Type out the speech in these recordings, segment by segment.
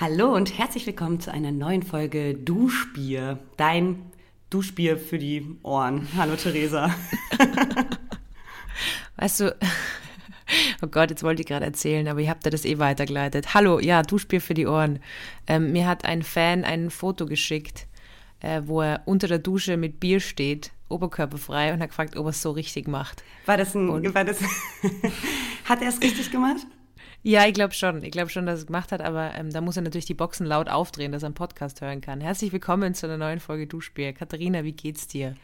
Hallo und herzlich willkommen zu einer neuen Folge Duschbier. Dein Duschbier für die Ohren. Hallo Theresa. Weißt du, oh Gott, jetzt wollte ich gerade erzählen, aber ihr habt da das eh weitergeleitet. Hallo, ja, Duschbier für die Ohren. Ähm, mir hat ein Fan ein Foto geschickt, äh, wo er unter der Dusche mit Bier steht, oberkörperfrei, und hat gefragt, ob er es so richtig macht. War das ein, Und- war das, hat er es richtig gemacht? Ja, ich glaube schon. Ich glaube schon, dass es gemacht hat, aber ähm, da muss er natürlich die Boxen laut aufdrehen, dass er einen Podcast hören kann. Herzlich willkommen zu einer neuen Folge Duschbier. Katharina, wie geht's dir?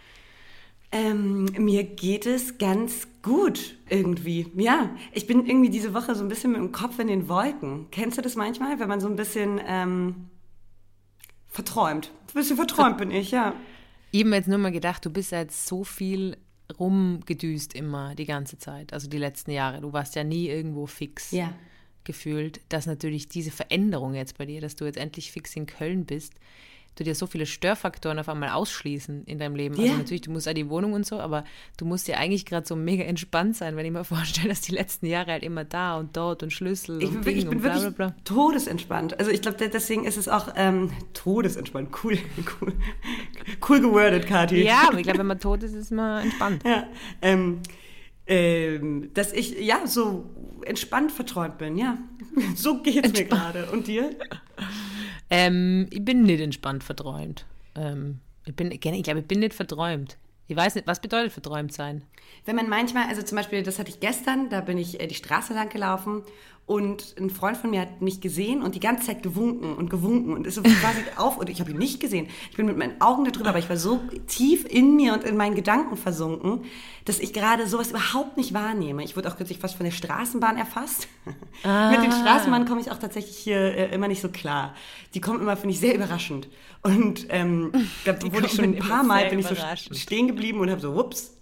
Ähm, mir geht es ganz gut irgendwie. Ja, ich bin irgendwie diese Woche so ein bisschen mit dem Kopf in den Wolken. Kennst du das manchmal, wenn man so ein bisschen ähm, verträumt? Ein bisschen verträumt bin ich, ja. Mir jetzt nur mal gedacht, du bist jetzt so viel rumgedüst immer die ganze Zeit, also die letzten Jahre. Du warst ja nie irgendwo fix Ja. gefühlt, dass natürlich diese Veränderung jetzt bei dir, dass du jetzt endlich fix in Köln bist, du dir so viele Störfaktoren auf einmal ausschließen in deinem Leben. Ja. Also natürlich, du musst auch die Wohnung und so, aber du musst ja eigentlich gerade so mega entspannt sein, wenn ich mir vorstelle, dass die letzten Jahre halt immer da und dort und Schlüssel Ich, und bin Ding wirklich- ich bin und bla bla bla. todesentspannt. Also ich glaube, deswegen ist es auch ähm, todesentspannt. Cool, cool, cool gewordet, Kathi. Ja, aber ich glaube, wenn man tot ist, ist man entspannt. Ja, ähm, ähm, dass ich ja so entspannt verträumt bin, ja. So geht's mir gerade. Und dir? Ähm, ich bin nicht entspannt verträumt. Ähm, ich, bin, ich glaube, ich bin nicht verträumt. Ich weiß nicht, was bedeutet verträumt sein? Wenn man manchmal, also zum Beispiel, das hatte ich gestern, da bin ich äh, die Straße lang gelaufen und ein Freund von mir hat mich gesehen und die ganze Zeit gewunken und gewunken und ist so quasi auf und ich habe ihn nicht gesehen. Ich bin mit meinen Augen da drüber, aber ich war so tief in mir und in meinen Gedanken versunken, dass ich gerade sowas überhaupt nicht wahrnehme. Ich wurde auch kürzlich fast von der Straßenbahn erfasst. mit den Straßenbahnen komme ich auch tatsächlich hier äh, immer nicht so klar. Die kommen immer, finde ich, sehr überraschend. Und ähm, da wurde ich schon ein paar Mal bin ich so stehen geblieben und habe so, whoops,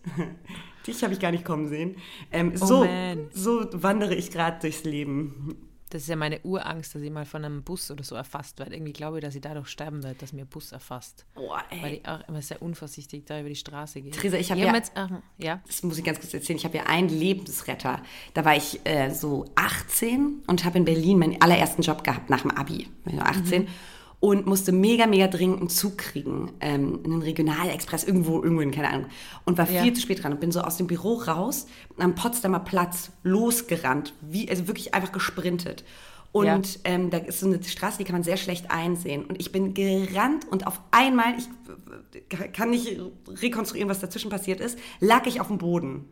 dich habe ich gar nicht kommen sehen. Ähm, Oh so, man. so wandere ich gerade durchs Leben. Das ist ja meine Urangst, dass ich mal von einem Bus oder so erfasst werde. Irgendwie glaube ich, dass ich dadurch sterben werde, dass mir ein Bus erfasst. Boah, Weil ey. ich auch immer sehr unvorsichtig da über die Straße gehe. Theresa, ich hab hab ja- jetzt, ach, ja. Das muss ich ganz kurz erzählen. Ich habe ja einen Lebensretter. Da war ich äh, so 18 und habe in Berlin meinen allerersten Job gehabt nach dem Abi. Ich war 18 und musste mega, mega dringend einen Zug kriegen. Ähm, einen Regionalexpress irgendwo, irgendwo, keine Ahnung. Und war Ja. viel zu spät dran und bin so aus dem Büro raus, am Potsdamer Platz losgerannt. Wie, also wirklich einfach gesprintet. Und Ja. ähm, da ist so eine Straße, die kann man sehr schlecht einsehen. Und ich bin gerannt und auf einmal, ich äh, kann nicht rekonstruieren, was dazwischen passiert ist, lag ich auf dem Boden.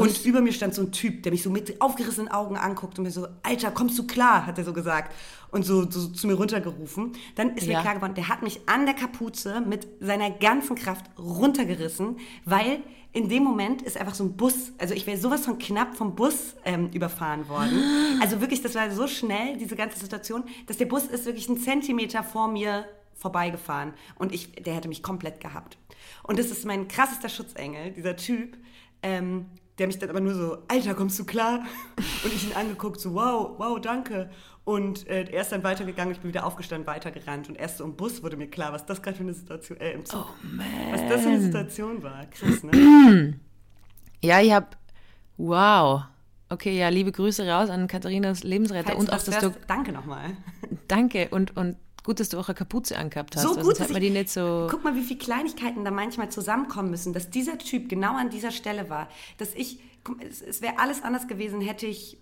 Und über mir stand so ein Typ, der mich so mit aufgerissenen Augen anguckt und mir so, Alter, kommst du klar, hat er so gesagt. Und so, so zu mir runtergerufen. Dann ist mir Ja. klar geworden, der hat mich an der Kapuze mit seiner ganzen Kraft runtergerissen, weil in dem Moment ist einfach so ein Bus, also ich wäre sowas von knapp vom Bus ähm, überfahren worden. Also wirklich, das war so schnell, diese ganze Situation, dass der Bus ist wirklich einen Zentimeter vor mir vorbeigefahren und ich, der hätte mich komplett gehabt. Und das ist mein krassester Schutzengel, dieser Typ, ähm, der mich dann aber nur so, Alter, kommst du klar? Und ich ihn angeguckt, so, wow, wow, danke. Und äh, er ist dann weitergegangen, ich bin wieder aufgestanden, weitergerannt. Und erst so im Bus wurde mir klar, was das gerade für eine Situation, äh, im Zug, was das für eine Situation war. Krass, ne? Ja, ich habe, wow. Okay, ja, liebe Grüße raus an Katharinas Lebensretter Falls und auch, das hörst, danke nochmal. danke und, und gut, dass du auch eine Kapuze angehabt hast. So weil gut, hat man die nicht so, Guck mal, wie viele Kleinigkeiten da manchmal zusammenkommen müssen, dass dieser Typ genau an dieser Stelle war. Dass ich, es, es wäre alles anders gewesen, hätte ich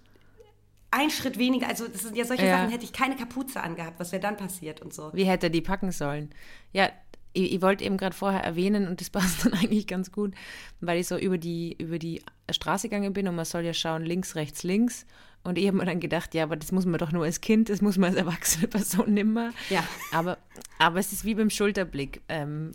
einen Schritt weniger, also das sind ja solche Ja. Sachen, hätte ich keine Kapuze angehabt, was wäre dann passiert und so. wie hätte er die packen sollen? Ja, ich, ich wollte eben gerade vorher erwähnen und das passt dann eigentlich ganz gut, weil ich so über die, über die Straße gegangen bin und man soll ja schauen, links, rechts, links. Und ich habe mir dann gedacht, ja, aber das muss man doch nur als Kind, das muss man als erwachsene Person nimmer. Ja. Aber, aber es ist wie beim Schulterblick. Ähm,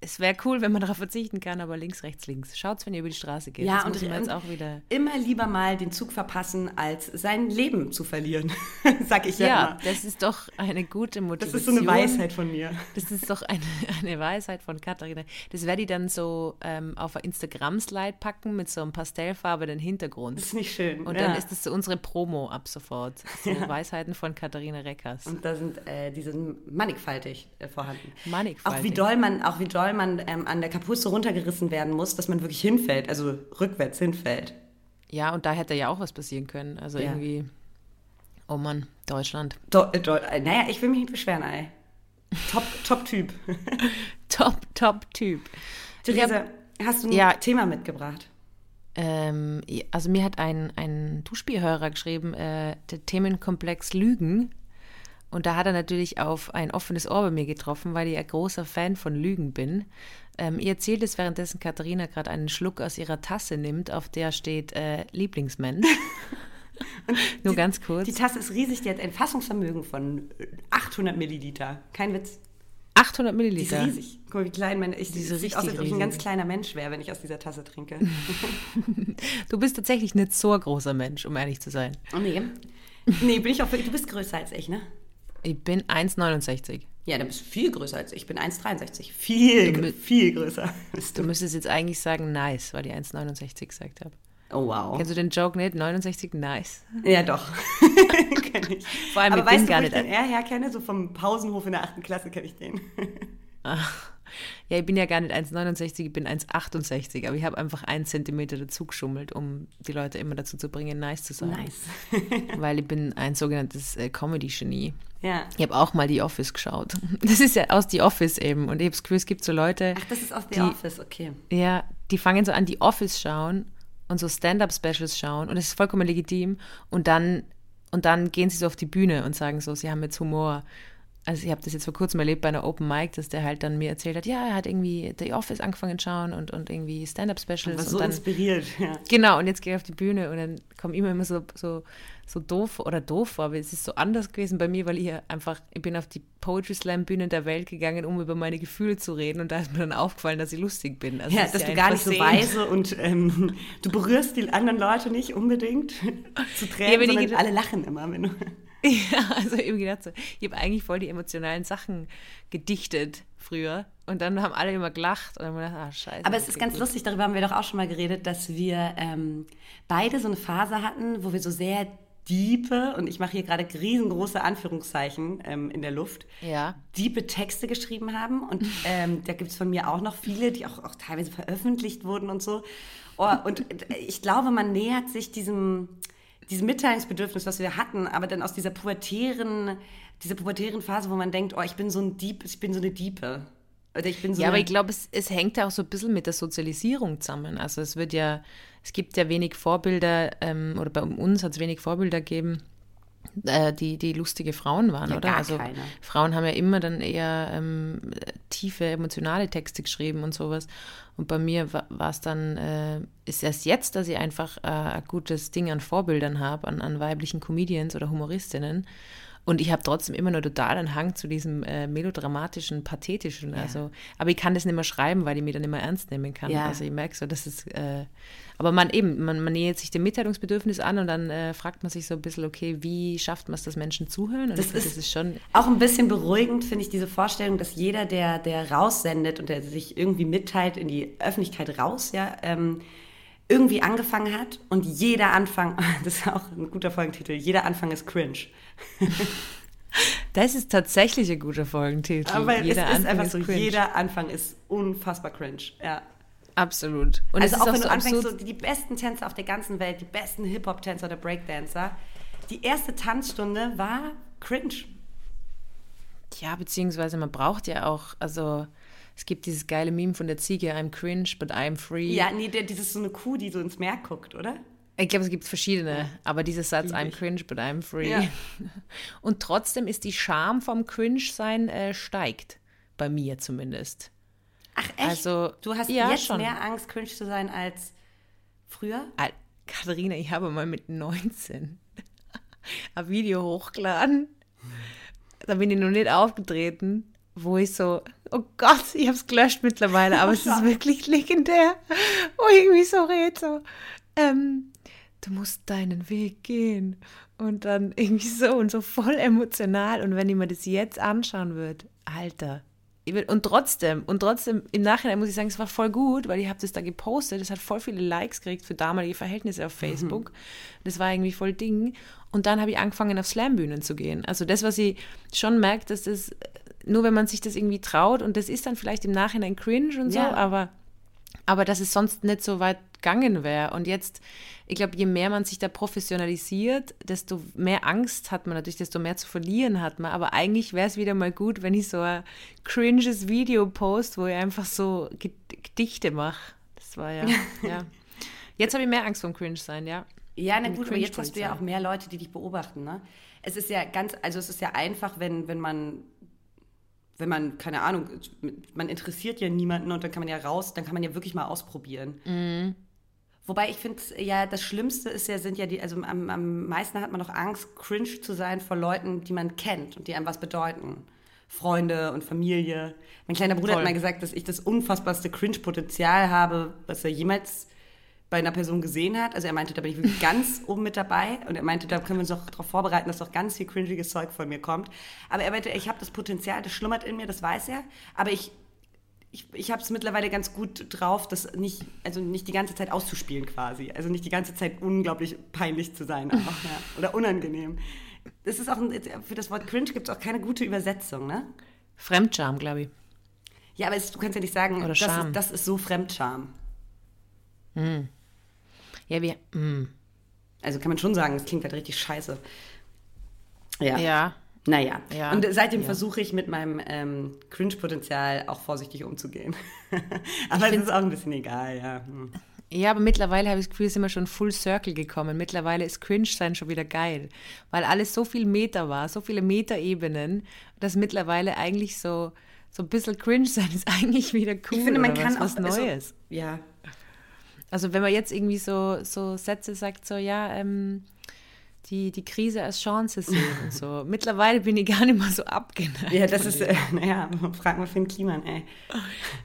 es wäre cool, wenn man darauf verzichten kann, aber links, rechts, links. Schaut's, wenn ihr über die Straße geht. Ja, das und, jetzt auch wieder. immer lieber mal den Zug verpassen, als sein Leben zu verlieren, sag ich ja, Ja, immer. das ist doch eine gute Das Motivation. ist so eine Weisheit von mir. Das ist doch eine, eine Weisheit von Katharina. Das werde ich dann so ähm, auf Instagram-Slide packen mit so einem pastellfarbenen Hintergrund. Das ist nicht schön. Und ja. dann ist das so unsere Promo ab sofort. So Weisheiten von Katharina Reckers. Und da sind äh, die sind mannigfaltig äh, vorhanden. Mannigfaltig. Auch wie doll man, auch wie doll man ähm, an der Kapuze runtergerissen werden muss, dass man wirklich hinfällt, also rückwärts hinfällt. Ja, und da hätte ja auch was passieren können. Also Ja. irgendwie. Oh Mann, Deutschland. Do, do, naja, ich will mich nicht beschweren, ey. Top, top Typ. top, top Typ. Theresa, hast du ein ja. Thema mitgebracht? Ähm, also mir hat ein, ein Duschbierhörer geschrieben, äh, der Themenkomplex Lügen. Und da hat er natürlich auf ein offenes Ohr bei mir getroffen, weil ich ein großer Fan von Lügen bin. Ähm, ihr erzählt es, währenddessen Katharina gerade einen Schluck aus ihrer Tasse nimmt, auf der steht äh, Lieblingsmensch. Nur die, ganz kurz. Die Tasse ist riesig, die hat ein Fassungsvermögen von 800 Milliliter. Kein Witz. 800 Milliliter? Die ist riesig. Guck mal, wie klein meine... Ich, Diese sieht aus, als ob ich ein ganz kleiner Mensch wäre, wenn ich aus dieser Tasse trinke. du bist tatsächlich nicht so ein großer Mensch, um ehrlich zu sein. Oh nee. Nee, bin ich auch... Du bist größer als ich, ne? Ich bin 1,69. Ja, du bist viel größer als ich. Ich bin 1,63. Viel, du, viel größer. Du. du müsstest jetzt eigentlich sagen nice, weil ich 1,69 gesagt habe. Oh wow. Kennst du den Joke nicht? 69 nice. Ja, doch. kenne ich. Vor allem Aber ich bin weißt gar du, wo nicht. ich den eher herkenne? So vom Pausenhof in der 8. Klasse kenne ich den. Ach. Ja, ich bin ja gar nicht 1,69, ich bin 1,68, aber ich habe einfach einen Zentimeter dazu geschummelt, um die Leute immer dazu zu bringen, nice zu sein. Nice. Weil ich bin ein sogenanntes äh, Comedy-Genie. Ja. Ich habe auch mal The Office geschaut. Das ist ja aus The Office eben. Und ich habe das Gefühl, es gibt so Leute. Ach, das ist aus The die, Office, okay. Ja, die fangen so an, The Office schauen und so Stand-up-Specials schauen. Und das ist vollkommen legitim. Und dann, und dann gehen sie so auf die Bühne und sagen so, sie haben jetzt Humor also ich habe das jetzt vor kurzem erlebt bei einer Open Mic, dass der halt dann mir erzählt hat, ja, er hat irgendwie The Office angefangen zu schauen und, und irgendwie Stand-Up-Specials. War so und dann, inspiriert, ja. Genau, und jetzt gehe ich auf die Bühne und dann komme ich immer immer so, so, so doof oder doof vor, aber es ist so anders gewesen bei mir, weil ich einfach, ich bin auf die Poetry Slam Bühne der Welt gegangen, um über meine Gefühle zu reden und da ist mir dann aufgefallen, dass ich lustig bin. Also ja, das dass ist du ja gar nicht so weise und ähm, du berührst die anderen Leute nicht unbedingt zu Tränen, Ja, sondern alle lachen immer, wenn du... Ja, also eben gedacht so, ich habe eigentlich voll die emotionalen Sachen gedichtet früher und dann haben alle immer gelacht und dann haben wir gedacht, ah, scheiße. Aber es ist ganz gut. lustig, darüber haben wir doch auch schon mal geredet, dass wir ähm, beide so eine Phase hatten, wo wir so sehr diepe, und ich mache hier gerade riesengroße Anführungszeichen ähm, in der Luft, Ja. diepe Texte geschrieben haben. Und ähm, da gibt es von mir auch noch viele, die auch, auch teilweise veröffentlicht wurden und so. Oh, und ich glaube, man nähert sich diesem, diesem Mitteilungsbedürfnis, was wir hatten, aber dann aus dieser pubertären, dieser pubertären Phase, wo man denkt, oh, ich bin so ein Dieb, ich bin so eine Diepe. Oder ich bin so Ja, aber ich glaube, es, es hängt ja auch so ein bisschen mit der Sozialisierung zusammen. Also es wird ja, es gibt ja wenig Vorbilder, ähm, oder bei uns hat es wenig Vorbilder gegeben, die, die lustige Frauen waren, Ja, oder? also keine. Frauen haben ja immer dann eher ähm, tiefe, emotionale Texte geschrieben und sowas. Und bei mir war es dann, äh, ist erst jetzt, dass ich einfach äh, ein gutes Ding an Vorbildern habe, an, an weiblichen Comedians oder Humoristinnen. Und ich habe trotzdem immer nur total einen Hang zu diesem äh, melodramatischen, pathetischen. Also, aber ich kann das nicht mehr schreiben, weil ich mich dann nicht mehr ernst nehmen kann. Ja. Also ich merke so, dass es, äh, aber man eben, man, man nähert sich dem Mitteilungsbedürfnis an und dann äh, fragt man sich so ein bisschen, okay, wie schafft man es, dass Menschen zuhören? Und Das ist- das ist schon, Auch ein bisschen beruhigend finde ich diese Vorstellung, dass jeder, der, der raussendet und der sich irgendwie mitteilt in die Öffentlichkeit raus, ja, ähm, irgendwie angefangen hat und jeder Anfang, das ist auch ein guter Folgentitel, jeder Anfang ist cringe. das ist tatsächlich ein guter Folgentitel. Aber es ist Anfang einfach so, cringe. jeder Anfang ist unfassbar cringe. Ja. Absolut. Und es also ist auch wenn so du anfängst, so die besten Tänzer auf der ganzen Welt, die besten Hip-Hop-Tänzer oder Breakdancer, die erste Tanzstunde war cringe. Ja, beziehungsweise man braucht ja auch, also es gibt dieses geile Meme von der Ziege, I'm cringe, but I'm free. Ja, nee, der, dieses so eine Kuh, die so ins Meer guckt, oder? Ich glaube, es gibt verschiedene, aber dieser Satz, I'm cringe, but I'm free. Ja. Und trotzdem ist die Scham vom Cringe-Sein äh, steigt. Bei mir zumindest. Ach echt? Also, du hast ja, jetzt schon. mehr Angst, cringe zu sein als früher? Al- Katharina, ich habe mal mit 19 ein Video hochgeladen. Da bin ich noch nicht aufgetreten, wo ich so, oh Gott, ich habe es gelöscht mittlerweile, aber es ist wirklich legendär. Wo ich irgendwie so rede, so, ähm, du musst deinen Weg gehen. Und dann irgendwie so und so voll emotional. Und wenn ich mir das jetzt anschauen würde, Alter. Und trotzdem, und trotzdem, im Nachhinein muss ich sagen, es war voll gut, weil ich habe das da gepostet, es hat voll viele Likes gekriegt für damalige Verhältnisse auf Facebook. Das war irgendwie voll Ding. Und dann habe ich angefangen, auf Slambühnen zu gehen. Also das, was ich schon merke, dass das, nur wenn man sich das irgendwie traut, und das ist dann vielleicht im Nachhinein cringe und so, Ja. aber aber dass es sonst nicht so weit gegangen wäre. Und jetzt, ich glaube, je mehr man sich da professionalisiert, desto mehr Angst hat man natürlich, desto mehr zu verlieren hat man. Aber eigentlich wäre es wieder mal gut, wenn ich so ein cringes Video post, wo ich einfach so Gedichte mache. Das war ja, ja. Jetzt habe ich mehr Angst vom Cringe sein, ja. Ja, na gut, aber jetzt hast du ja auch mehr Leute, die dich beobachten, ne? Es ist ja ganz, also es ist ja einfach, wenn, wenn man wenn man, keine Ahnung, man interessiert ja niemanden und dann kann man ja raus, dann kann man ja wirklich mal ausprobieren. Mhm. Wobei ich finde, ja, das Schlimmste ist ja, sind ja die, also am, am meisten hat man noch Angst, cringe zu sein vor Leuten, die man kennt und die einem was bedeuten. Freunde und Familie. Mein kleiner Bruder Voll. hat mal gesagt, dass ich das unfassbarste Cringe-Potenzial habe, was er jemals bei einer Person gesehen hat. Also er meinte, da bin ich wirklich ganz oben mit dabei. Und er meinte, da können wir uns doch darauf vorbereiten, dass doch ganz viel cringiges Zeug von mir kommt. Aber er meinte, ich habe das Potenzial, das schlummert in mir, das weiß er. Aber ich, ich, ich habe es mittlerweile ganz gut drauf, das nicht, also nicht die ganze Zeit auszuspielen quasi. Also nicht die ganze Zeit unglaublich peinlich zu sein auch, ja. oder unangenehm. Das ist auch ein, für das Wort cringe gibt es auch keine gute Übersetzung, ne? Fremdscham, glaube ich. Ja, aber es, du kannst ja nicht sagen, das ist, das ist so Fremdscham. Hm. Ja, wir. Mh. Hm. Also kann man schon sagen, es klingt halt richtig scheiße. Ja. Ja. Naja. Ja. Und seitdem ja. versuche ich mit meinem ähm, Cringe-Potenzial auch vorsichtig umzugehen. aber es ist auch ein bisschen egal, ja. Hm. Ja, aber mittlerweile habe ich das Gefühl, sind wir schon full circle gekommen. Mittlerweile ist Cringe-Sein schon wieder geil, weil alles so viel Meter war, so viele Metaebenen, dass mittlerweile eigentlich so, so ein bisschen Cringe-Sein ist eigentlich wieder cool. Ich finde, man kann was, was also, Neues. Also, ja, also wenn man jetzt irgendwie so, so Sätze sagt, so ja, ähm, die, die Krise als Chance sehen und so. Mittlerweile bin ich gar nicht mehr so abgeneigt. Ja, das ist, äh, naja, frag mal Finn Kliman, ey.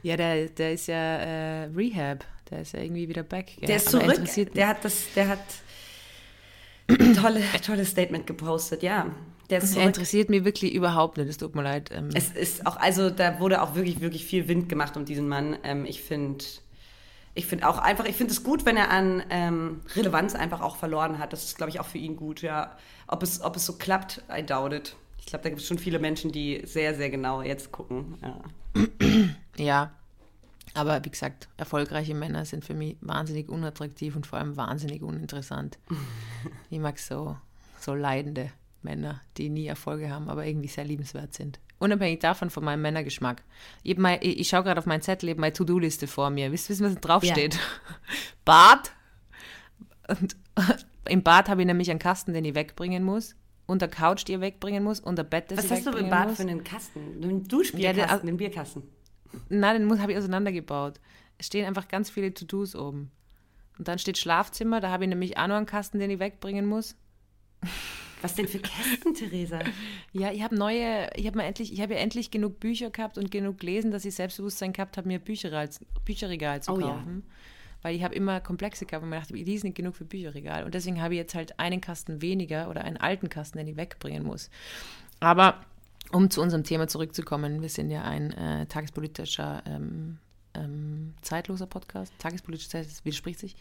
Ja, der, der ist ja äh, Rehab, der ist ja irgendwie wieder back. Der ist zurück, der hat das, der hat ein tolle, tolles Statement gepostet, ja. Der ist interessiert mich wirklich überhaupt nicht, es tut mir leid. Ähm. Es ist auch, also da wurde auch wirklich, wirklich viel Wind gemacht um diesen Mann. Ähm, ich finde ich finde auch einfach, ich finde es gut, wenn er an ähm, Relevanz einfach auch verloren hat. Das ist, glaube ich, auch für ihn gut, ja. Ob es, ob es so klappt, I doubt it. Ich glaube, da gibt es schon viele Menschen, die sehr, sehr genau jetzt gucken. Ja. ja. Aber wie gesagt, erfolgreiche Männer sind für mich wahnsinnig unattraktiv und vor allem wahnsinnig uninteressant. ich mag so, so leidende Männer, die nie Erfolge haben, aber irgendwie sehr liebenswert sind. Unabhängig davon von meinem Männergeschmack. Ich, ich, ich schaue gerade auf meinen Zettel, ich habe meine To-Do-Liste vor mir. Wisst ihr, was draufsteht? Ja. Bad. Und im Bad habe ich nämlich einen Kasten, den ich wegbringen muss. Und der Couch, die ich wegbringen muss. Und der Bett, das was ich Was hast du im Bad muss. für einen Kasten? Einen Duschbierkasten, ja, den, einen Bierkasten? Nein, den habe ich auseinandergebaut. Es stehen einfach ganz viele To-Dos oben. Und dann steht Schlafzimmer, da habe ich nämlich auch noch einen Kasten, den ich wegbringen muss. Was denn für Kästen, Theresa? Ja, ich habe neue, ich habe endlich, ich habe ja endlich genug Bücher gehabt und genug gelesen, dass ich Selbstbewusstsein gehabt habe, mir Bücherregal, Bücherregal zu kaufen. Oh, ja. Weil ich habe immer Komplexe gehabt und mir dachte, die ist nicht genug für Bücherregal. Und deswegen habe ich jetzt halt einen Kasten weniger oder einen alten Kasten, den ich wegbringen muss. Aber um zu unserem Thema zurückzukommen, wir sind ja ein äh, tagespolitischer ähm, ähm, zeitloser Podcast. Tagespolitischer, das widerspricht sich.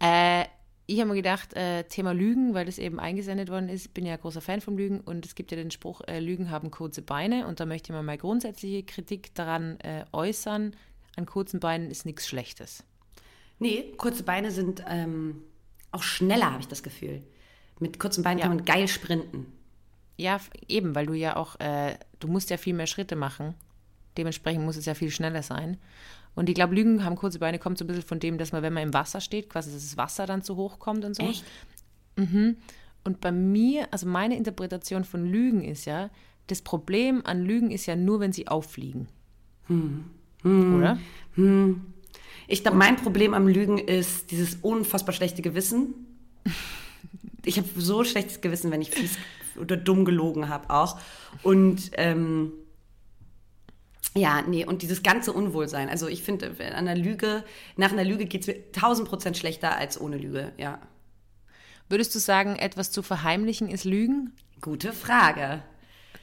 Äh, ich habe mir gedacht, äh, Thema Lügen, weil das eben eingesendet worden ist. Ich bin ja großer Fan vom Lügen und es gibt ja den Spruch, äh, Lügen haben kurze Beine und da möchte ich mal meine grundsätzliche Kritik daran äh, äußern. An kurzen Beinen ist nichts Schlechtes. Nee, kurze Beine sind ähm, auch schneller, habe ich das Gefühl. Mit kurzen Beinen ja. kann man geil sprinten. Ja, eben, weil du ja auch, äh, du musst ja viel mehr Schritte machen. Dementsprechend muss es ja viel schneller sein. Und ich glaube, Lügen haben kurze Beine, kommt so ein bisschen von dem, dass man, wenn man im Wasser steht, quasi, das Wasser dann zu hoch kommt und so. Echt? Mhm. Und bei mir, also meine Interpretation von Lügen ist ja, das Problem an Lügen ist ja nur, wenn sie auffliegen. Hm. Hm. Oder? Hm. Ich glaube, mein Problem am Lügen ist dieses unfassbar schlechte Gewissen. Ich habe so schlechtes Gewissen, wenn ich fies oder dumm gelogen habe auch. Und ähm, ja, nee, und dieses ganze Unwohlsein. Also ich finde, an der Lüge, nach einer Lüge geht es mir tausend Prozent schlechter als ohne Lüge, ja. Würdest du sagen, etwas zu verheimlichen ist Lügen? Gute Frage.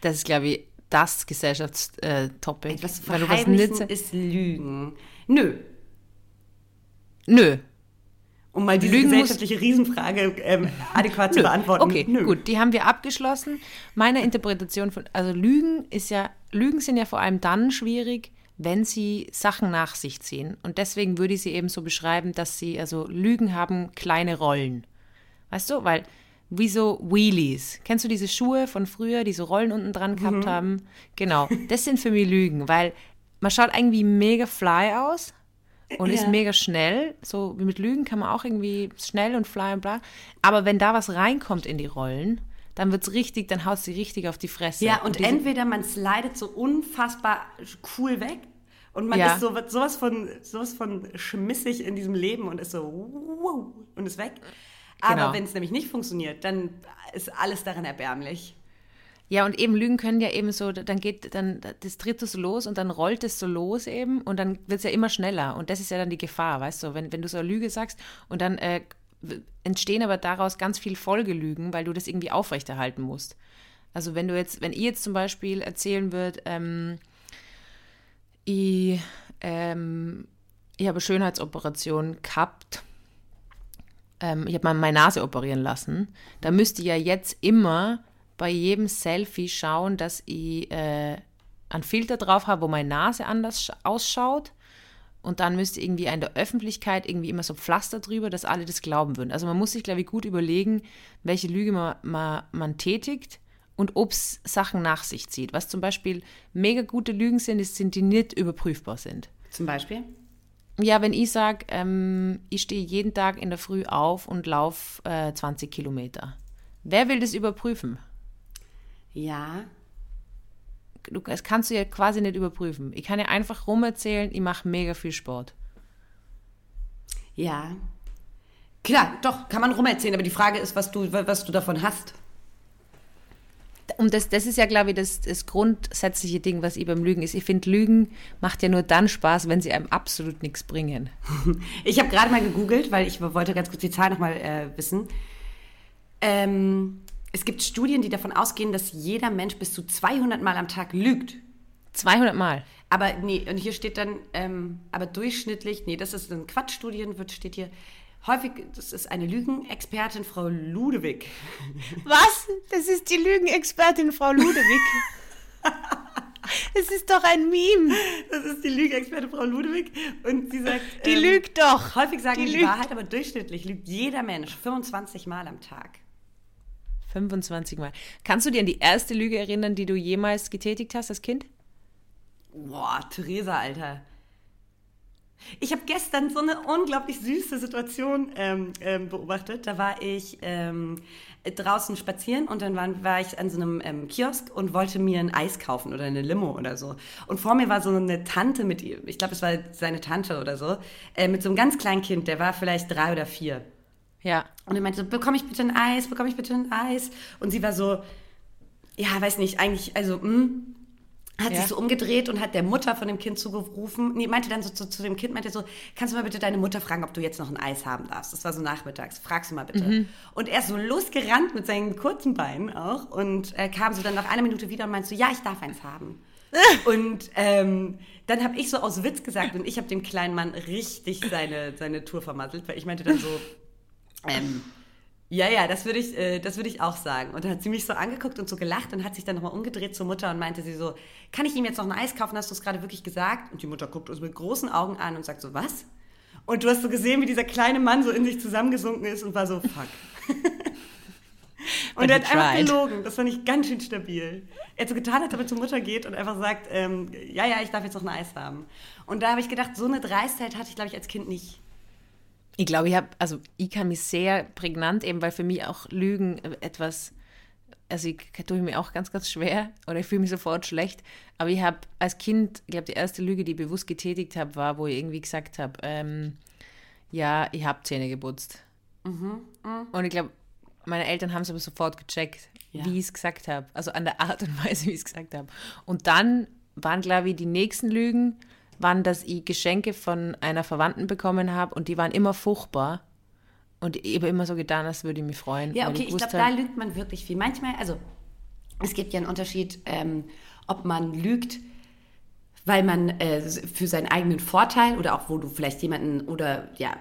Das ist, glaube ich, das Gesellschaftstopic. Etwas zu verheimlichen ist Lügen. Nö. Nö. Um mal diese Lügen gesellschaftliche Riesenfrage ähm, adäquat zu beantworten. Okay, Nö. gut, die haben wir abgeschlossen. Meine Interpretation von, also Lügen ist ja, Lügen sind ja vor allem dann schwierig, wenn sie Sachen nach sich ziehen. Und deswegen würde ich sie eben so beschreiben, dass sie, also Lügen haben kleine Rollen. Weißt du, weil wie so Wheelies. Kennst du diese Schuhe von früher, die so Rollen unten dran gehabt mhm. haben? Genau, das sind für mich Lügen, weil man schaut irgendwie mega fly aus und ja. ist mega schnell. So wie mit Lügen kann man auch irgendwie schnell und fly und bla. Aber wenn da was reinkommt in die Rollen, dann wird es richtig, dann haut sie richtig auf die Fresse. Ja, und, und entweder man slidet so unfassbar cool weg und man ja. ist so, sowas, von, sowas von schmissig in diesem Leben und ist so wow, und ist weg. Aber genau. wenn es nämlich nicht funktioniert, dann ist alles daran erbärmlich. Ja, und eben Lügen können ja eben so, dann geht dann das dritte so los und dann rollt es so los eben und dann wird es ja immer schneller. Und das ist ja dann die Gefahr, weißt du, wenn, wenn du so eine Lüge sagst und dann äh, entstehen aber daraus ganz viel Folgelügen, weil du das irgendwie aufrechterhalten musst. Also wenn du jetzt, wenn ihr jetzt zum Beispiel erzählen würdet, ähm, ich, ähm, ich habe eine Schönheitsoperation gehabt, ähm, ich habe mal meine Nase operieren lassen, da müsste ich ja jetzt immer bei jedem Selfie schauen, dass ich äh, einen Filter drauf habe, wo meine Nase anders ausschaut und dann müsste irgendwie in der Öffentlichkeit irgendwie immer so Pflaster drüber, dass alle das glauben würden. Also man muss sich, glaube ich, gut überlegen, welche Lüge man, man, man tätigt und ob es Sachen nach sich zieht. Was zum Beispiel mega gute Lügen sind, ist, sind die nicht überprüfbar sind. Zum Beispiel? Ja, wenn ich sage, ähm, ich stehe jeden Tag in der Früh auf und laufe äh, 20 Kilometer. Wer will das überprüfen? Ja, du, das kannst du ja quasi nicht überprüfen. Ich kann ja einfach rumerzählen, ich mache mega viel Sport. Ja. Klar, doch, kann man rumerzählen, aber die Frage ist, was du, was du davon hast. Und das, das ist ja, glaube ich, das, das grundsätzliche Ding, was ich beim Lügen ist. Ich finde, Lügen macht ja nur dann Spaß, wenn sie einem absolut nichts bringen. Ich habe gerade mal gegoogelt, weil ich wollte ganz kurz die Zahl nochmal äh, wissen. Ähm, es gibt Studien, die davon ausgehen, dass jeder Mensch bis zu 200 Mal am Tag lügt. 200 Mal? Aber nee, und hier steht dann, ähm, aber durchschnittlich, nee, das ist ein Quatschstudien, wird, steht hier, häufig, das ist eine Lügenexpertin, Frau Ludewig. Was? Das ist die Lügenexpertin, Frau Ludewig. Es ist doch ein Meme. Das ist die Lügenexpertin Frau Ludewig und sie sagt. Die ähm, lügt doch. Häufig sagen die, die Wahrheit, aber durchschnittlich lügt jeder Mensch 25 Mal am Tag. 25 Mal. Kannst du dir an die erste Lüge erinnern, die du jemals getätigt hast als Kind? Boah, Theresa, Alter. Ich habe gestern so eine unglaublich süße Situation ähm, ähm, beobachtet. Da war ich ähm, draußen spazieren und dann war, war ich an so einem ähm, Kiosk und wollte mir ein Eis kaufen oder eine Limo oder so. Und vor mir war so eine Tante mit ihr, ich glaube, es war seine Tante oder so, äh, mit so einem ganz kleinen Kind, der war vielleicht drei oder vier. Ja. Und er meinte so, bekomme ich bitte ein Eis, bekomme ich bitte ein Eis? Und sie war so, ja, weiß nicht, eigentlich, also, hm, hat ja. sich so umgedreht und hat der Mutter von dem Kind zugerufen. Nee, meinte dann so zu, zu, dem Kind, meinte so, kannst du mal bitte deine Mutter fragen, ob du jetzt noch ein Eis haben darfst? Das war so nachmittags. Fragst du mal bitte. Mhm. Und er ist so losgerannt mit seinen kurzen Beinen auch und äh, kam so dann nach einer Minute wieder und meinte so, ja, ich darf eins haben. und ähm, dann habe ich so aus Witz gesagt und ich habe dem kleinen Mann richtig seine, seine Tour vermasselt, weil ich meinte dann so, ähm, ja, ja, das würde ich, äh, das ich auch sagen. Und dann hat sie mich so angeguckt und so gelacht und hat sich dann nochmal umgedreht zur Mutter und meinte sie so, kann ich ihm jetzt noch ein Eis kaufen? Hast du es gerade wirklich gesagt? Und die Mutter guckt uns mit großen Augen an und sagt so, was? Und du hast so gesehen, wie dieser kleine Mann so in sich zusammengesunken ist und war so, fuck. und er hat einfach gelogen. Das fand ich ganz schön stabil. Er hat so getan, als ob er zur Mutter geht und einfach sagt, ähm, ja, ja, ich darf jetzt noch ein Eis haben. Und da habe ich gedacht, so eine Dreistheit hatte ich, glaube ich, als Kind nicht. Ich glaube, ich habe, also ich kann mich sehr prägnant, eben weil für mich auch Lügen etwas, also ich tue mir auch ganz, ganz schwer oder ich fühle mich sofort schlecht. Aber ich habe als Kind, ich glaube, die erste Lüge, die ich bewusst getätigt habe, war, wo ich irgendwie gesagt habe, ähm, ja, ich habe Zähne geputzt. Mhm, mh. Und ich glaube, meine Eltern haben es aber sofort gecheckt, ja. wie ich es gesagt habe. Also an der Art und Weise, wie ich es gesagt habe. Und dann waren, glaube ich, die nächsten Lügen, waren, dass ich Geschenke von einer Verwandten bekommen habe und die waren immer furchtbar. Und ich habe immer so getan, als würde ich mich freuen. Ja, okay, ich, ich glaube, da lügt man wirklich viel. Manchmal, also es gibt ja einen Unterschied, ähm, ob man lügt weil man äh, für seinen eigenen Vorteil oder auch wo du vielleicht jemanden oder ja,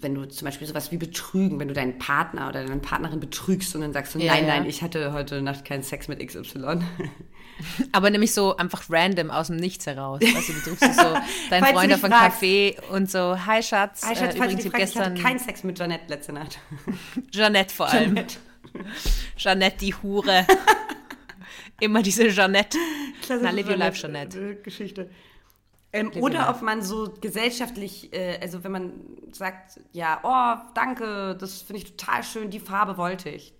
wenn du zum Beispiel sowas wie betrügen, wenn du deinen Partner oder deine Partnerin betrügst und dann sagst du, Ja, nein, ja. nein, ich hatte heute Nacht keinen Sex mit XY. Aber nämlich so einfach random aus dem Nichts heraus. Also du triffst so deinen Freund auf einen. Café und so, hi Schatz, Hi, äh, Schatz, du übrigens ich fragst, ich hatte gestern keinen Sex mit Jeanette letzte Nacht. Jeanette vor allem. Jeanette. Jeanette, die Hure. Immer diese Jeanette. Klasse Na, live your life, Jeanette. äh, Geschichte. Ähm, oder ob man so gesellschaftlich, äh, also wenn man sagt, ja, oh, danke, das finde ich total schön, die Farbe wollte ich.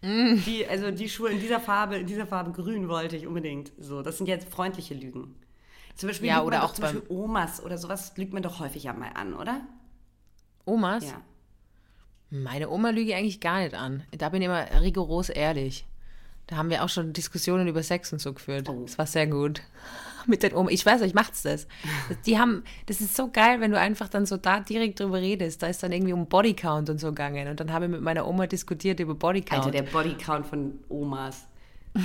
Mm. Die, also die Schuhe in dieser Farbe, in dieser Farbe grün wollte ich unbedingt. So, das sind jetzt freundliche Lügen. Zum Beispiel Ja, oder auch zum Beispiel Omas oder sowas lügt man doch häufig ja mal an, oder? Omas? Ja. Meine Oma lüge eigentlich gar nicht an. Da bin ich immer rigoros ehrlich. Da haben wir auch schon Diskussionen über Sex und so geführt. Oh. Das war sehr gut. Mit den Oma. Ich weiß, euch macht's das. Die haben, das ist so geil, wenn du einfach dann so da direkt drüber redest. Da ist dann irgendwie um Bodycount und so gegangen. Und dann habe ich mit meiner Oma diskutiert über Bodycount. Alter, der Bodycount von Omas.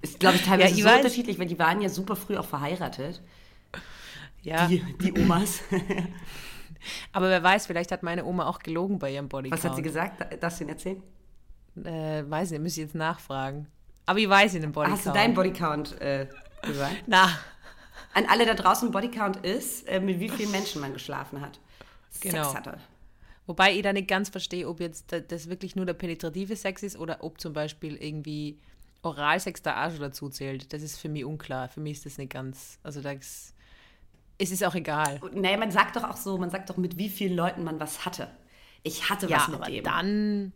Ist, glaube ich, teilweise Ja, ich so weiß. unterschiedlich, weil die waren ja super früh auch verheiratet. ja, Die, die Omas. aber wer weiß, vielleicht hat meine Oma auch gelogen bei ihrem Bodycount. Was hat sie gesagt? Darfst du ihn erzählen? Äh, weiß nicht, müsste ich jetzt nachfragen. Aber ich weiß in dem Bodycount. Hast du deinen Bodycount äh, gesagt? Na, An alle da draußen, Bodycount ist, äh, mit wie vielen Menschen man geschlafen hat. Genau. Sex hatte. Wobei ich da nicht ganz verstehe, ob jetzt da- das wirklich nur der penetrative Sex ist oder ob zum Beispiel irgendwie Oralsex da auch schon dazu zählt. Das ist für mich unklar. Für mich ist das nicht ganz. Also das, es ist auch egal. Nee, man sagt doch auch so, man sagt doch, mit wie vielen Leuten man was hatte. Ich hatte Ja, was mit aber dem. dann,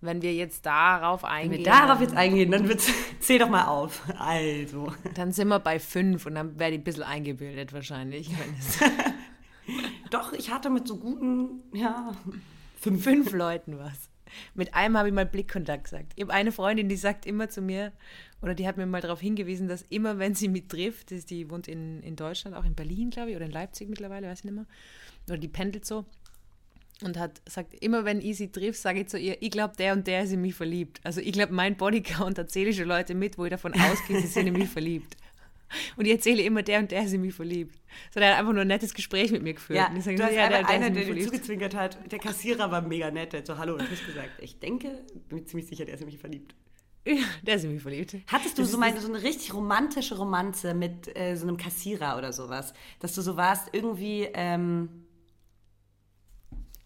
wenn wir jetzt darauf Wenn eingehen, wir darauf jetzt eingehen, dann wird's, zähl doch mal auf. Also. dann sind wir bei fünf und dann werde ich ein bisschen eingebildet wahrscheinlich. Wenn Doch, ich hatte mit so guten, ja, fünf. fünf Leuten was. Mit einem habe ich mal Blickkontakt gesagt. Ich habe eine Freundin, die sagt immer zu mir, oder die hat mir mal darauf hingewiesen, dass immer, wenn sie mich trifft, die wohnt in, in Deutschland, auch in Berlin, glaube ich, oder in Leipzig mittlerweile, weiß ich nicht mehr, oder die pendelt so, und hat sagt, immer wenn ich sie triff, sage ich zu ihr, ich glaube, der und der ist in mich verliebt. Also ich glaube, mein Bodycount erzähle ich schon Leute mit, wo ich davon ausgehe, sie sind in mich verliebt. Und ich erzähle immer, der und der ist in mich verliebt. So, der hat einfach nur ein nettes Gespräch mit mir geführt. Ja, Und ich sage, du hast ja, der, der einer, in der dir zugezwinkert hat. Der Kassierer war mega nett. Der hat so, hallo, und hast gesagt, ich denke, bin mir ziemlich sicher, der ist in mich verliebt. Ja, der ist in mich verliebt. Hattest du Das so, mal so eine richtig romantische Romanze mit äh, so einem Kassierer oder sowas? Dass du so warst, irgendwie, ähm,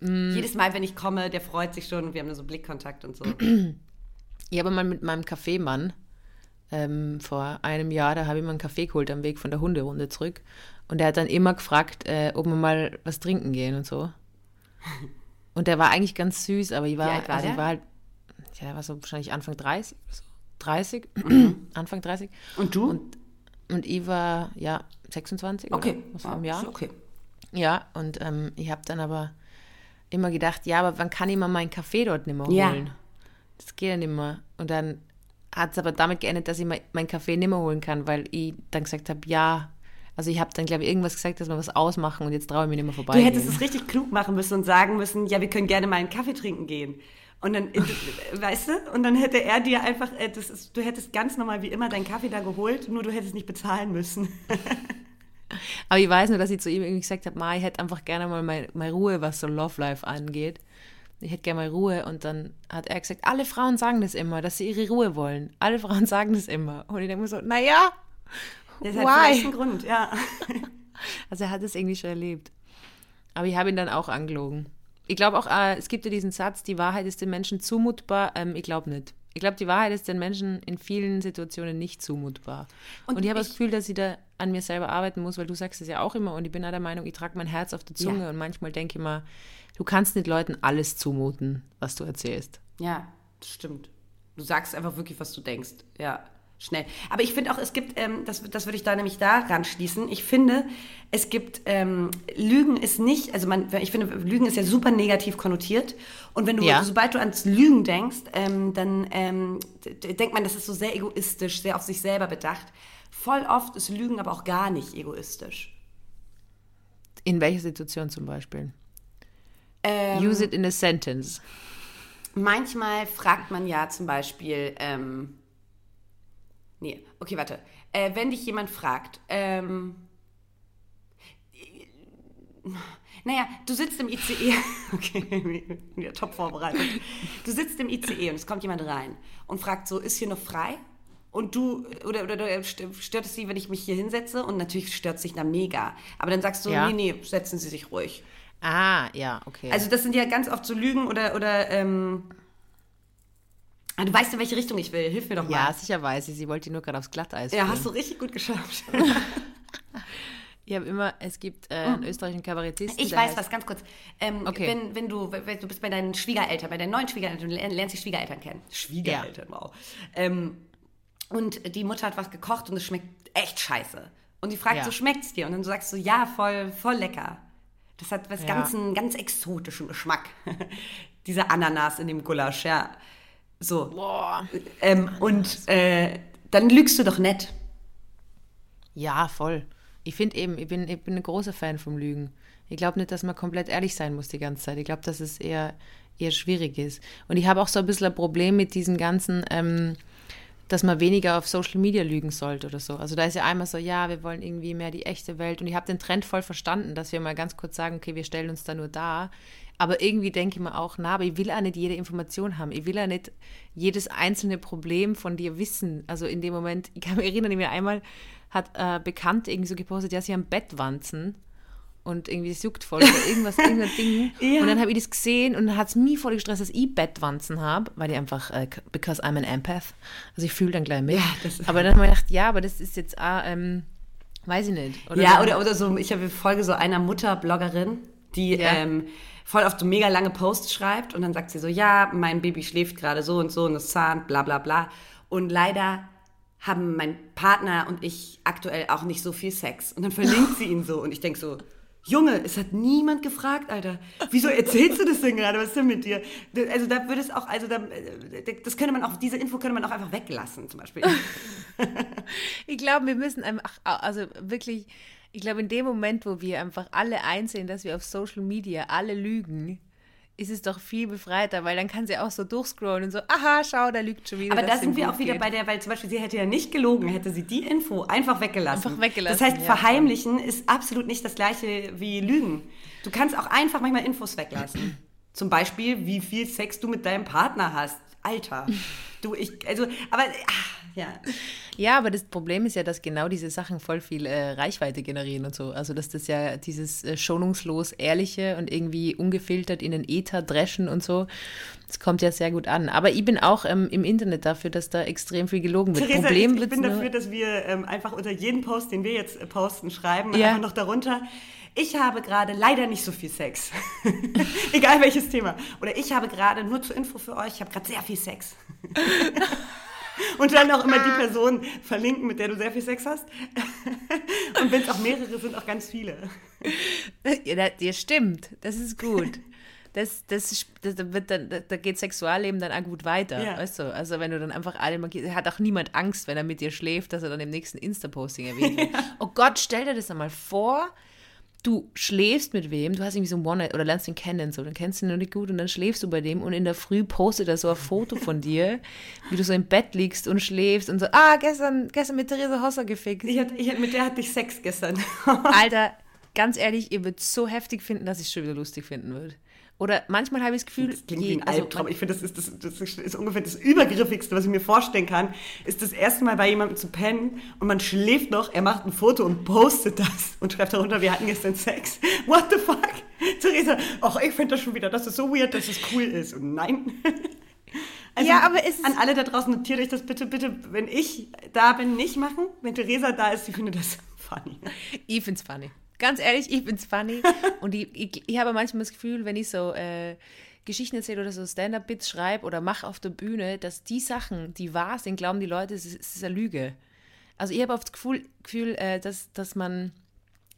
Mm. jedes Mal, wenn ich komme, der freut sich schon und wir haben so Blickkontakt und so. Ich habe mal mit meinem Kaffeemann ähm, vor einem Jahr, da habe ich mal einen Kaffee geholt am Weg von der Hunderunde zurück. Und der hat dann immer gefragt, äh, ob wir mal was trinken gehen und so. Und der war eigentlich ganz süß, aber ich war, alt war also ich der? war halt, ja, der war so wahrscheinlich Anfang 30, oder so. 30, Anfang 30. Und du? Und, und ich war, ja, 26 okay. oder was vor Ja, einem Jahr. Okay. Ja, und ähm, ich habe dann aber immer gedacht, ja, aber wann kann ich mal meinen Kaffee dort nicht mehr Ja. holen? Das geht ja nicht mehr. Und dann hat es aber damit geendet, dass ich mein- meinen Kaffee nicht mehr holen kann, weil ich dann gesagt habe, ja, also ich habe dann, glaube ich, irgendwas gesagt, dass wir was ausmachen und jetzt traue ich mich nicht mehr vorbei. Du hättest es richtig klug machen müssen und sagen müssen, ja, wir können gerne mal einen Kaffee trinken gehen. Und dann, äh, weißt du, und dann hätte er dir einfach, äh, das ist, du hättest ganz normal wie immer deinen Kaffee da geholt, nur du hättest nicht bezahlen müssen. Aber ich weiß nur, dass ich zu ihm irgendwie gesagt habe, Ma, ich hätte einfach gerne mal meine, meine Ruhe, was so Love Life angeht. Ich hätte gerne mal Ruhe. Und dann hat er gesagt, alle Frauen sagen das immer, dass sie ihre Ruhe wollen. Alle Frauen sagen das immer. Und ich denke mir so, naja, Das hat Why? vielleicht einen Grund, ja. Also er hat es irgendwie schon erlebt. Aber ich habe ihn dann auch angelogen. Ich glaube auch, äh, es gibt ja diesen Satz, die Wahrheit ist den Menschen zumutbar. Ähm, ich glaube nicht. Ich glaube, die Wahrheit ist den Menschen in vielen Situationen nicht zumutbar. Und, Und ich habe das Gefühl, dass ich da an mir selber arbeiten muss, weil du sagst es ja auch immer und ich bin auch der Meinung, ich trage mein Herz auf der Zunge Ja. und manchmal denke ich mal, du kannst nicht Leuten alles zumuten, was du erzählst. Ja, das stimmt. Du sagst einfach wirklich, was du denkst. Ja, schnell. Aber ich finde auch, es gibt, ähm, das, das würde ich da nämlich daran schließen, ich finde, es gibt, ähm, Lügen ist nicht, also man, ich finde, Lügen ist ja super negativ konnotiert. Und wenn du, Ja. sobald du ans Lügen denkst, ähm, dann ähm, denkt man, das ist so sehr egoistisch, sehr auf sich selber bedacht. Voll oft ist Lügen aber auch gar nicht egoistisch. In welcher Situation zum Beispiel? Ähm, Use it in a sentence. Manchmal fragt man ja zum Beispiel, ähm, nee, okay, warte. Äh, wenn dich jemand fragt, ähm, naja, du sitzt im ICE, okay, ja, top vorbereitet. Du sitzt im ICE und es kommt jemand rein und fragt so, ist hier noch frei? Und du, oder, oder, oder stört es sie, wenn ich mich hier hinsetze? Und natürlich stört es sich dann mega. Aber dann sagst du, Ja. nee, nee, setzen Sie sich ruhig. Ah, ja, okay. Also das sind ja ganz oft so Lügen oder, oder ähm, ah, du weißt, in welche Richtung ich will. Hilf mir doch mal. ja, sicher weiß ich. Sie wollte nur gerade aufs Glatteis Ja, hast du richtig gut geschafft. Ich habe immer, es gibt äh, einen österreichischen Kabarettisten. Ich weiß heißt- was, ganz kurz. Ähm, Okay. wenn, wenn du, wenn du bist bei deinen Schwiegereltern, bei deinen neuen Schwiegereltern, du lern- lernst die Schwiegereltern kennen. Schwiegereltern, wow. Ähm, und die Mutter hat was gekocht und es schmeckt echt scheiße. Und die fragt Ja. so, schmeckt's dir? Und dann sagst du, ja, voll, voll lecker. Das hat was Ja. ganz, einen ganz exotischen Geschmack. Diese Ananas in dem Gulasch, ja. So. Boah. Ähm, und äh, dann lügst du doch nett. Ja, voll. Ich finde eben, ich bin, ich bin ein großer Fan vom Lügen. Ich glaube nicht, dass man komplett ehrlich sein muss die ganze Zeit. Ich glaube, dass es eher, eher schwierig ist. Und ich habe auch so ein bisschen ein Problem mit diesen ganzen, ähm, dass man weniger auf Social Media lügen sollte oder so. Also da ist ja einmal so, ja, wir wollen irgendwie mehr die echte Welt. Und ich habe den Trend voll verstanden, dass wir mal ganz kurz sagen, okay, wir stellen uns da nur da. Aber irgendwie denke ich mir auch, na, aber ich will auch nicht jede Information haben. Ich will auch nicht jedes einzelne Problem von dir wissen. Also in dem Moment, ich kann mich erinnern, ich mir einmal hat äh, bekannt irgendwie so gepostet, ja, sie haben Bettwanzen und irgendwie es juckt voll oder irgendwas, irgendein Ding. Ja. Und dann habe ich das gesehen und hat es mich voll gestresst, dass ich Bettwanzen habe, weil ich einfach, äh, because I'm an empath, also ich fühle dann gleich mit. Ja, das- aber dann habe ich gedacht, ja, aber das ist jetzt, ah, ähm, weiß ich nicht. ja, dann- oder, oder so, ich habe Folge so einer Mutterbloggerin, die Ja. ähm, voll oft so mega lange Posts schreibt und dann sagt sie so, ja, mein Baby schläft gerade so und so und es zahnt, bla bla bla. Und leider haben mein Partner und ich aktuell auch nicht so viel Sex. Und dann verlinkt sie ihn so und ich denke so, Junge, es hat niemand gefragt, Alter. Wieso erzählst du das denn gerade? Was ist denn mit dir? Also da würde es auch, also da, äh, das könnte man auch, diese Info könnte man auch einfach weglassen, zum Beispiel. Ich glaube, wir müssen einfach, also wirklich, ich glaube, in dem Moment, wo wir einfach alle einsehen, dass wir auf Social Media alle lügen, ist es doch viel befreiter, weil dann kann sie auch so durchscrollen und so, aha, schau, da lügt schon wieder. Aber da sind wir auch wieder geht. bei der, weil zum Beispiel sie hätte ja nicht gelogen, hätte sie die Info einfach weggelassen. Einfach weggelassen, Das heißt, ja. verheimlichen ist absolut nicht das gleiche wie Lügen. Du kannst auch einfach manchmal Infos weglassen. Zum Beispiel, wie viel Sex du mit deinem Partner hast. Alter. Du, ich, also, aber, ach, ja. Ja, aber das Problem ist ja, dass genau diese Sachen voll viel äh, Reichweite generieren und so. Also, dass das ja dieses äh, schonungslos Ehrliche und irgendwie ungefiltert in den Äther dreschen und so, das kommt ja sehr gut an. Aber ich bin auch ähm, im Internet dafür, dass da extrem viel gelogen wird. Theresa, Problem ich, ich bin dafür, dass wir ähm, einfach unter jeden Post, den wir jetzt äh, posten, schreiben, Ja. einfach noch darunter. Ich habe gerade leider nicht so viel Sex. Egal welches Thema. Oder ich habe gerade, nur zur Info für euch, ich habe gerade sehr viel Sex. Und dann auch immer die Person verlinken, mit der du sehr viel Sex hast. Und wenn es auch mehrere sind, auch ganz viele. Ja, das, ja, stimmt. Das ist gut. Das, das, das, da wird dann, da- geht Sexualleben dann auch gut weiter, Ja. weißt du? Also wenn du dann einfach alle markierst, hat auch niemand Angst, wenn er mit dir schläft, dass er dann im nächsten Insta-Posting erwähnt wird. Oh Gott, stell dir das einmal vor, du schläfst mit wem, du hast irgendwie so ein One-Night oder lernst ihn kennen, so, dann kennst du ihn noch nicht gut und dann schläfst du bei dem und in der Früh postet er so ein Foto von dir, wie du so im Bett liegst und schläfst und so, ah, gestern, gestern mit Theresa Hosser gefixt. Ich hatte, ich, mit der hatte ich Sex gestern. Alter, ganz ehrlich, ihr würdet so heftig finden, dass ich es schon wieder lustig finden würde. Oder manchmal habe ich das Gefühl, Das klingt wie je- ein also Albtraum. man- ich finde, das ist, das, das ist ungefähr das Übergriffigste, was ich mir vorstellen kann, ist das erste Mal bei jemandem zu pennen und man schläft noch, er macht ein Foto und postet das und schreibt darunter, wir hatten gestern Sex. What the fuck? Theresa, ach, ich finde das schon wieder, das ist so weird, dass es cool ist. Und nein. Also, Ja, aber es ist- An alle da draußen, notiert euch das bitte, bitte, wenn ich da bin, nicht machen. Wenn Theresa da ist, sie findet das funny. ich finde es funny. Ganz ehrlich, ich es funny. Und ich, ich, ich habe manchmal das Gefühl, wenn ich so äh, Geschichten erzähle oder so Stand-Up-Bits schreibe oder mache auf der Bühne, dass die Sachen, die wahr sind, glauben die Leute, es ist, es ist eine Lüge. Also ich habe oft das Gefühl, Gefühl äh, dass, dass man,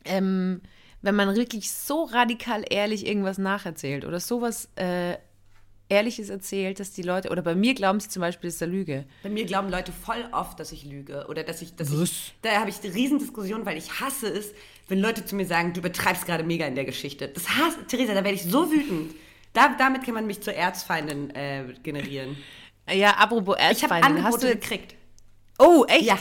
ähm, wenn man wirklich so radikal ehrlich irgendwas nacherzählt oder sowas äh, Ehrliches erzählt, dass die Leute, oder bei mir glauben sie zum Beispiel, es ist eine Lüge. Bei mir glauben Leute voll oft, dass ich lüge oder dass ich, dass Was? ich da habe ich eine Riesendiskussion, weil ich hasse es, wenn Leute zu mir sagen, du übertreibst gerade mega in der Geschichte. Das hasse, Theresa, da werde ich so wütend. Da, damit kann man mich zur Erzfeindin äh, generieren. Ja, apropos Ich habe hast du gekriegt. Oh, echt? Ja.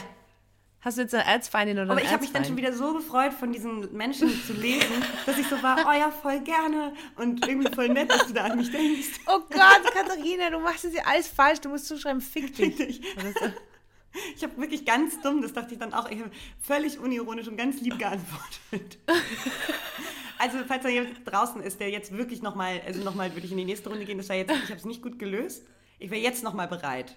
Hast du jetzt eine Erzfeindin oder Aber ich habe mich dann schon wieder so gefreut, von diesen Menschen zu lesen, dass ich so war, oh ja, voll gerne und irgendwie voll nett, dass du da an mich denkst. Oh Gott, Katharina, du machst es ja alles falsch. Du musst zuschreiben, fick dich. Oder so. Ich habe wirklich ganz dumm, das dachte ich dann auch, ich habe völlig unironisch und ganz lieb geantwortet. Also, falls da jemand draußen ist, der jetzt wirklich nochmal, also nochmal würde ich in die nächste Runde gehen, das war jetzt, ich habe es nicht gut gelöst. Ich wäre jetzt nochmal bereit.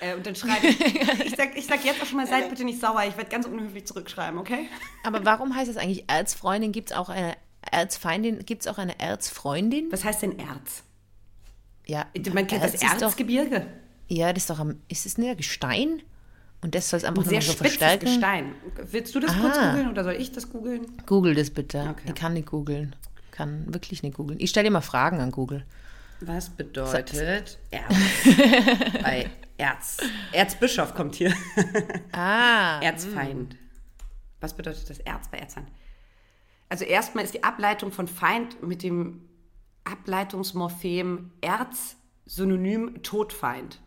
Äh, und dann schreibe ich, ich sag, ich sag jetzt auch schon mal, seid bitte nicht sauer, ich werde ganz unhöflich zurückschreiben, okay? Aber warum heißt es eigentlich Erzfreundin? Gibt es auch eine Erzfeindin? Gibt es auch eine Erzfreundin? Was heißt denn Erz? Ja, Man kennt das Erz doch, Erzgebirge. Ja, das ist doch am, ist es nicht ein Gestein? Und das soll es einfach Ein sehr so verstärken? Gestein. Willst du das kurz Ah. googeln oder soll ich das googeln? Google das bitte. Okay. Ich kann nicht googeln. Kann wirklich nicht googeln. Ich stelle dir mal Fragen an Google. Was bedeutet Erz? Bei Erz. Erzbischof kommt hier. Ah. Erzfeind. Was bedeutet das Erz bei Erzfeind? Also erstmal ist die Ableitung von Feind mit dem Ableitungsmorphem Erz synonym Todfeind.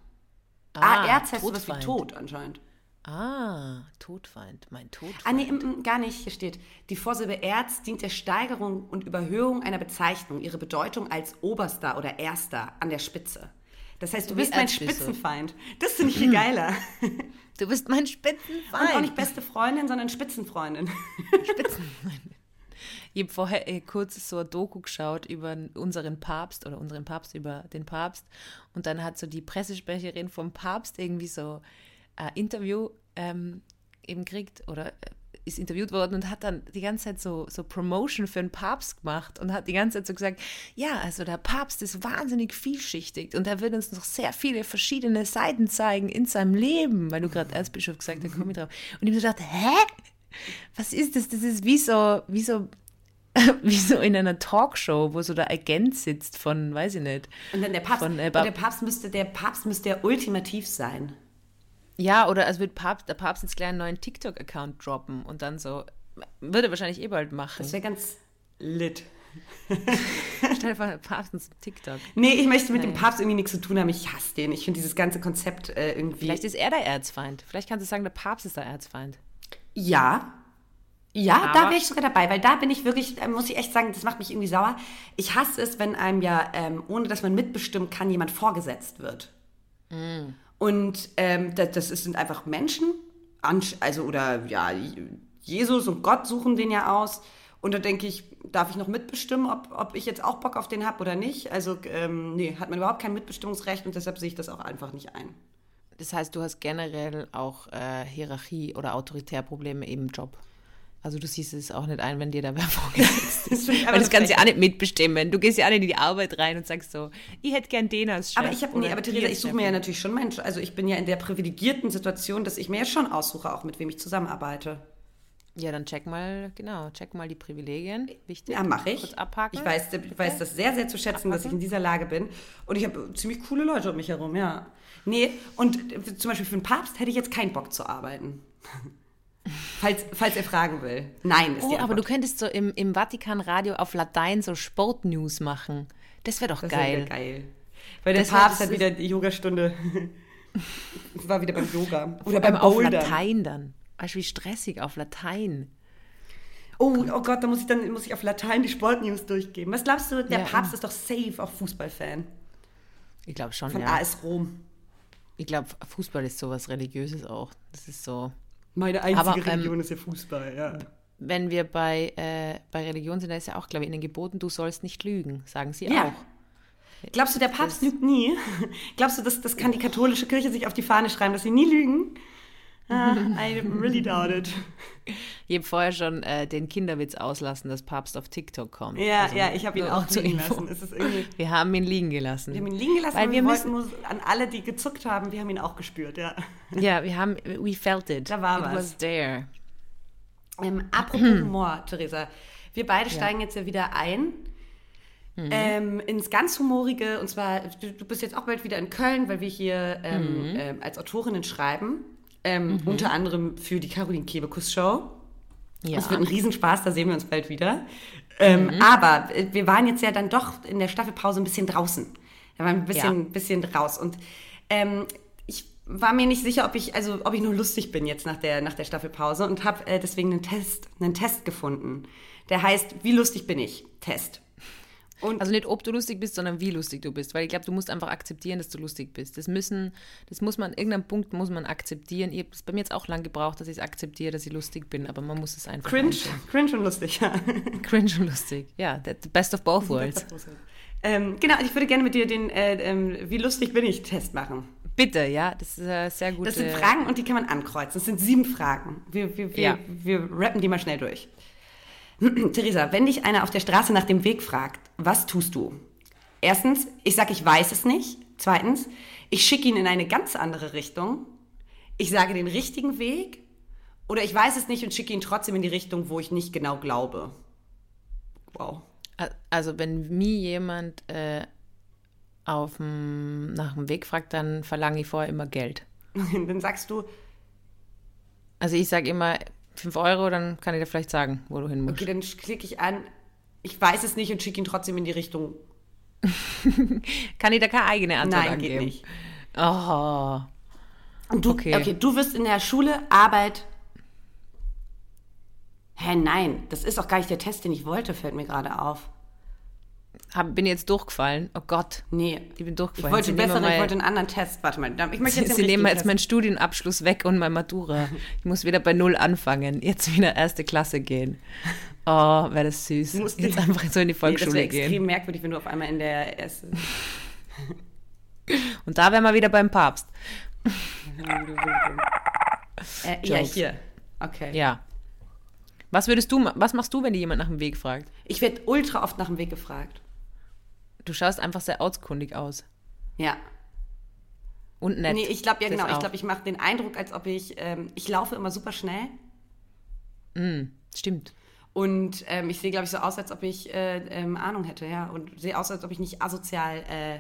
Ah, Erz heißt sowas wie. Tod anscheinend. Ah, Todfeind. Mein Todfeind. Ah, nee, mm, mm, gar nicht. Hier steht, die Vorsilbe Erz dient der Steigerung und Überhöhung einer Bezeichnung, ihre Bedeutung als Oberster oder Erster an der Spitze. Das heißt, du bist mein. Spitzenfeind. Das finde ich viel geiler. Du bist mein Und Spitzenfeind. auch nicht beste Freundin, sondern Spitzenfreundin. Ich habe vorher äh, kurz so ein Doku geschaut über unseren Papst oder unseren Papst über den Papst. Und dann hat so die Pressesprecherin vom Papst irgendwie so ein Interview ähm, eben gekriegt oder äh, ist interviewt worden und hat dann die ganze Zeit so, so Promotion für den Papst gemacht und hat die ganze Zeit so gesagt, ja, also der Papst ist wahnsinnig vielschichtig und er wird uns noch sehr viele verschiedene Seiten zeigen in seinem Leben, weil du gerade Erzbischof gesagt hast, komme ich drauf. Und ich habe so gedacht, hä? Was ist das? Das ist wie so, wie so, wie so in einer Talkshow, wo so der Agent sitzt von, weiß ich nicht. Und dann der Papst. Von, äh, und der Papst müsste, der Papst müsste ja ultimativ sein. Ja, oder es wird Papst, der Papst jetzt gleich einen neuen TikTok-Account droppen und dann so, würde wahrscheinlich eh bald machen. Das wäre ganz lit. Stell dir vor, der Papst ins TikTok. Nee, ich möchte mit dem Papst irgendwie nichts zu tun haben. Ich hasse den. Ich finde dieses ganze Konzept äh, irgendwie. Vielleicht ist er der Erzfeind. Vielleicht kannst du sagen, der Papst ist der Erzfeind. Ja. Ja, Aber- da wäre ich sogar dabei, weil da bin ich wirklich, da muss ich echt sagen, das macht mich irgendwie sauer. Ich hasse es, wenn einem ja, ähm, ohne dass man mitbestimmen kann, jemand vorgesetzt wird. Mm. Und ähm, das, das sind einfach Menschen, also oder ja, Jesus und Gott suchen den ja aus. Und da denke ich, darf ich noch mitbestimmen, ob, ob ich jetzt auch Bock auf den habe oder nicht? Also, ähm, nee, hat man überhaupt kein Mitbestimmungsrecht und deshalb sehe ich das auch einfach nicht ein. Das heißt, du hast generell auch äh, Hierarchie- oder Autoritärprobleme im Job. Also du siehst es auch nicht ein, wenn dir da wer vorgesetzt Das ist. ich aber Weil das kannst du ja auch nicht mitbestimmen. Du gehst ja auch nicht in die Arbeit rein und sagst so, ich hätte gern den als Chef. Aber ich habe nee, aber Theresa, ich suche mir ja natürlich schon meinen, also ich bin ja in der privilegierten Situation, dass ich mir ja schon aussuche, auch mit wem ich zusammenarbeite. Ja, dann check mal, genau, check mal die Privilegien. Wichtig. Ja, mache ich. Kurz abhaken. Ich weiß, ich weiß das sehr, sehr zu schätzen, dass ich in dieser Lage bin. Und ich habe ziemlich coole Leute um mich herum, ja. Nee, und zum Beispiel für einen Papst hätte ich jetzt keinen Bock zu arbeiten. Falls, falls er fragen will. Nein, ist Oh, aber du könntest so im, im Vatikanradio auf Latein so Sportnews machen. Das wäre doch Das wäre geil. geil. Weil der Das Papst das hat wieder die Yogastunde. war wieder beim Yoga. Oder beim allem auf Bouldern. Latein dann. Weißt du, wie stressig auf Latein. Oh, oh Gott, da muss ich dann muss ich auf Latein die Sportnews durchgeben. Was glaubst du, der Ja, Papst ist doch safe auch Fußballfan Ich glaube schon, von ja. AS Rom. Ich glaube, Fußball ist sowas Religiöses auch. Das ist so. Meine einzige Aber, ähm, Religion ist ja Fußball, ja. Wenn wir bei, äh, bei Religion sind, da ist ja auch, glaube ich, ihnen geboten, du sollst nicht lügen, sagen sie Ja. auch. Glaubst du, der Papst lügt nie? Glaubst du, das, das kann die katholische Kirche sich auf die Fahne schreiben, dass sie nie lügen? Ah, I really doubt it. Ich habe vorher schon äh, den Kinderwitz auslassen, dass Papst auf TikTok kommt. Ja, Also, ja, ich habe ihn auch zur liegen lassen. Wir haben ihn liegen gelassen. wir haben ihn liegen gelassen, Weil wir wir müssen, nur an alle, die gezuckt haben, wir haben ihn auch gespürt, ja. ja, wir haben, we felt it. Da war it was. was there. Ähm, apropos Humor, Theresa. Wir beide steigen jetzt ja wieder ein ähm, ins ganz Humorige. Und zwar, du, du bist jetzt auch bald wieder in Köln, weil wir hier ähm, ähm, als Autorinnen schreiben. Ähm, Unter anderem für die Caroline Kebekus Show. Ja. Es wird ein Riesenspaß, da sehen wir uns bald wieder. Ähm, Aber äh, wir waren jetzt ja dann doch in der Staffelpause ein bisschen draußen. Da waren wir ein bisschen, Ja. bisschen raus. Und ähm, ich war mir nicht sicher, ob ich, also ob ich nur lustig bin jetzt nach der, nach der Staffelpause und habe äh, deswegen einen Test, einen Test gefunden. Der heißt, wie lustig bin ich? Test. Und also nicht, ob du lustig bist, sondern wie lustig du bist. Weil ich glaube, du musst einfach akzeptieren, dass du lustig bist. Das müssen, das muss man, an irgendeinem Punkt muss man akzeptieren. Ich habe es bei mir jetzt auch lang gebraucht, dass ich es akzeptiere, dass ich lustig bin, aber man muss es einfach. Cringe, anschauen. cringe und lustig, ja. Cringe und lustig, ja. The best of both worlds. ähm, genau, ich würde gerne mit dir den äh, ähm, Wie lustig bin ich Test machen. Bitte, ja, das ist äh, sehr gut. Das sind Fragen und die kann man ankreuzen. Das sind sieben Fragen. Wir, wir, wir, ja. wir rappen die mal schnell durch. Theresa, wenn dich einer auf der Straße nach dem Weg fragt, was tust du? Erstens, ich sage, ich weiß es nicht. Zweitens, ich schicke ihn in eine ganz andere Richtung. Ich sage den richtigen Weg. Oder ich weiß es nicht und schicke ihn trotzdem in die Richtung, wo ich nicht genau glaube. Wow. Also wenn mir jemand äh, auf dem, nach dem Weg fragt, dann verlange ich vorher immer Geld. dann sagst du. Also ich sage immer 5 Euro, dann kann ich dir vielleicht sagen, wo du hin musst. Okay, dann klicke ich an, ich weiß es nicht und schicke ihn trotzdem in die Richtung. kann ich da keine eigene Antwort Nein, angeben? geht nicht. Oh. Und du, okay. okay, du wirst in der Schule Arbeit. Hä, nein, das ist auch gar nicht der Test, den ich wollte, fällt mir gerade auf. Hab, bin jetzt durchgefallen. Oh Gott. Nee. Ich bin durchgefallen. Ich wollte besser, ich wollte einen anderen Test. Warte mal, ich möchte jetzt Sie, Sie nehmen jetzt meinen Studienabschluss weg und mein Matura. Ich muss wieder bei Null anfangen. Jetzt wieder erste Klasse gehen. Oh, wäre das süß. Musst jetzt einfach so in die Volksschule nee, das gehen. Extrem merkwürdig, wenn du auf einmal in der ersten... und da wären wir wieder beim Papst. äh, ja, hier. Okay. Ja. Was würdest du, was machst du, wenn dir jemand nach dem Weg fragt? Ich werde ultra oft nach dem Weg gefragt. Du schaust einfach sehr ortskundig aus. Ja. Und nett. Nee, ich glaube, ja genau. Ich glaube, ich mache den Eindruck, als ob ich, ähm, ich laufe immer super schnell. Mm, stimmt. Und ähm, ich sehe, glaube ich, so aus, als ob ich äh, ähm, Ahnung hätte, ja. Und sehe aus, als ob ich nicht asozial, äh,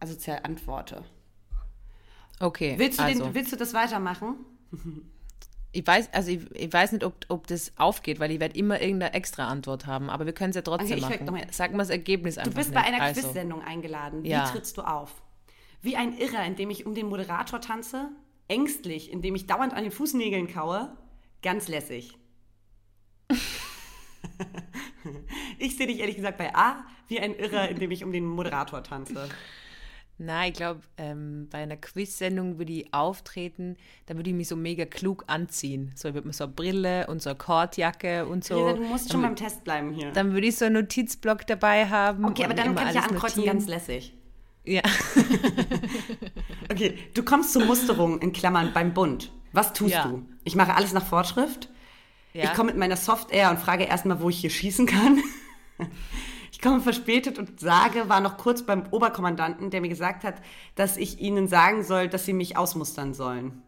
asozial antworte. Okay. Willst du, also. den, willst du das weitermachen? Ich weiß, also ich, ich, weiß nicht, ob, ob das aufgeht, weil ich werde immer irgendeine extra Antwort haben, aber wir können es ja trotzdem okay, machen. Sag mal das Ergebnis einfach. Du bist nicht. bei einer also. Quiz-Sendung eingeladen. Wie ja. trittst du auf? Wie ein Irrer, indem ich um den Moderator tanze? Ängstlich, indem ich dauernd an den Fußnägeln kaue? Ganz lässig. ich sehe dich ehrlich gesagt bei A wie ein Irrer, indem ich um den Moderator tanze. Nein, ich glaube, ähm, bei einer Quiz-Sendung würde ich auftreten, da würde ich mich so mega klug anziehen. So, ich würde mir so eine Brille und so eine Kordjacke und so. Ja, du musst schon beim Test bleiben hier. Dann würde ich so einen Notizblock dabei haben. Okay, aber dann kann ich ja ankreuzen, notieren. ganz lässig. Ja. okay, du kommst zur Musterung in Klammern beim Bund. Was tust ja. du? Ich mache alles nach Fortschrift. Ja. Ich komme mit meiner Software und frage erstmal, wo ich hier schießen kann komme verspätet und sage, war noch kurz beim Oberkommandanten, der mir gesagt hat, dass ich ihnen sagen soll, dass sie mich ausmustern sollen.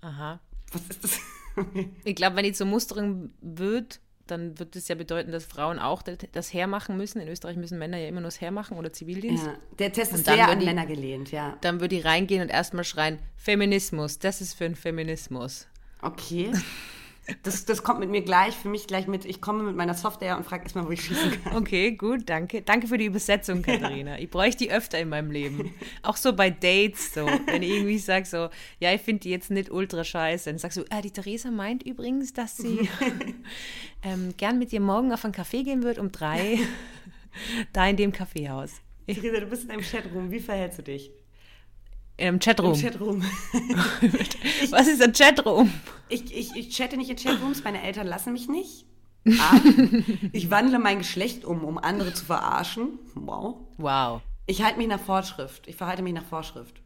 Aha. Was ist das? ich glaube, wenn die zur Musterung wird, dann wird das ja bedeuten, dass Frauen auch das hermachen müssen. In Österreich müssen Männer ja immer nur das hermachen oder Zivildienst. Ja, der Test ist sehr an die, Männer gelehnt, ja. Dann würde ich reingehen und erstmal schreien, Feminismus, das ist für ein Feminismus. Okay. Das, das kommt mit mir gleich, für mich gleich mit, ich komme mit meiner Software und frage erstmal, wo ich schießen kann. Okay, gut, danke. Danke für die Übersetzung, Katharina. Ja. Ich bräuchte die öfter in meinem Leben. Auch so bei Dates, so. Wenn ich irgendwie sage so, ja, ich finde die jetzt nicht ultra scheiße, dann sagst du, ah, die Theresa meint übrigens, dass sie ähm, gern mit dir morgen auf einen Café gehen wird um drei, da in dem Kaffeehaus. Theresa, du bist in einem Chatroom, wie verhältst du dich? Im Chatroom. Im Chatroom. Was ist ein Chatroom? Ich, ich, ich chatte nicht in Chatrooms, meine Eltern lassen mich nicht. Ah, ich wandle mein Geschlecht um, um andere zu verarschen. Wow. Wow. Ich halte mich nach Vorschrift. Ich verhalte mich nach Vorschrift.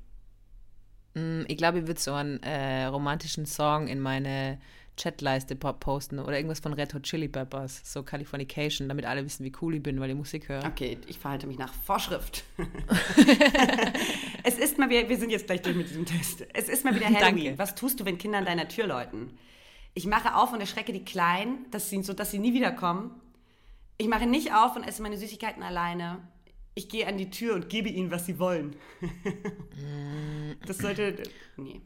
Mm, ich glaube, ich würde so einen äh, romantischen Song in meine Chatleiste posten oder irgendwas von Red Hot Chili Peppers, so Californication, damit alle wissen, wie cool ich bin, weil ich Musik höre. Okay, ich verhalte mich nach Vorschrift. es ist mal wieder, wir sind jetzt gleich durch mit diesem Test. Es ist mal wieder Halloween. Danke. Was tust du, wenn Kinder an deiner Tür läuten? Ich mache auf und erschrecke die Kleinen, dass sie, so dass sie nie wiederkommen. Ich mache nicht auf und esse meine Süßigkeiten alleine. Ich gehe an die Tür und gebe ihnen, was sie wollen. das sollte. Nee.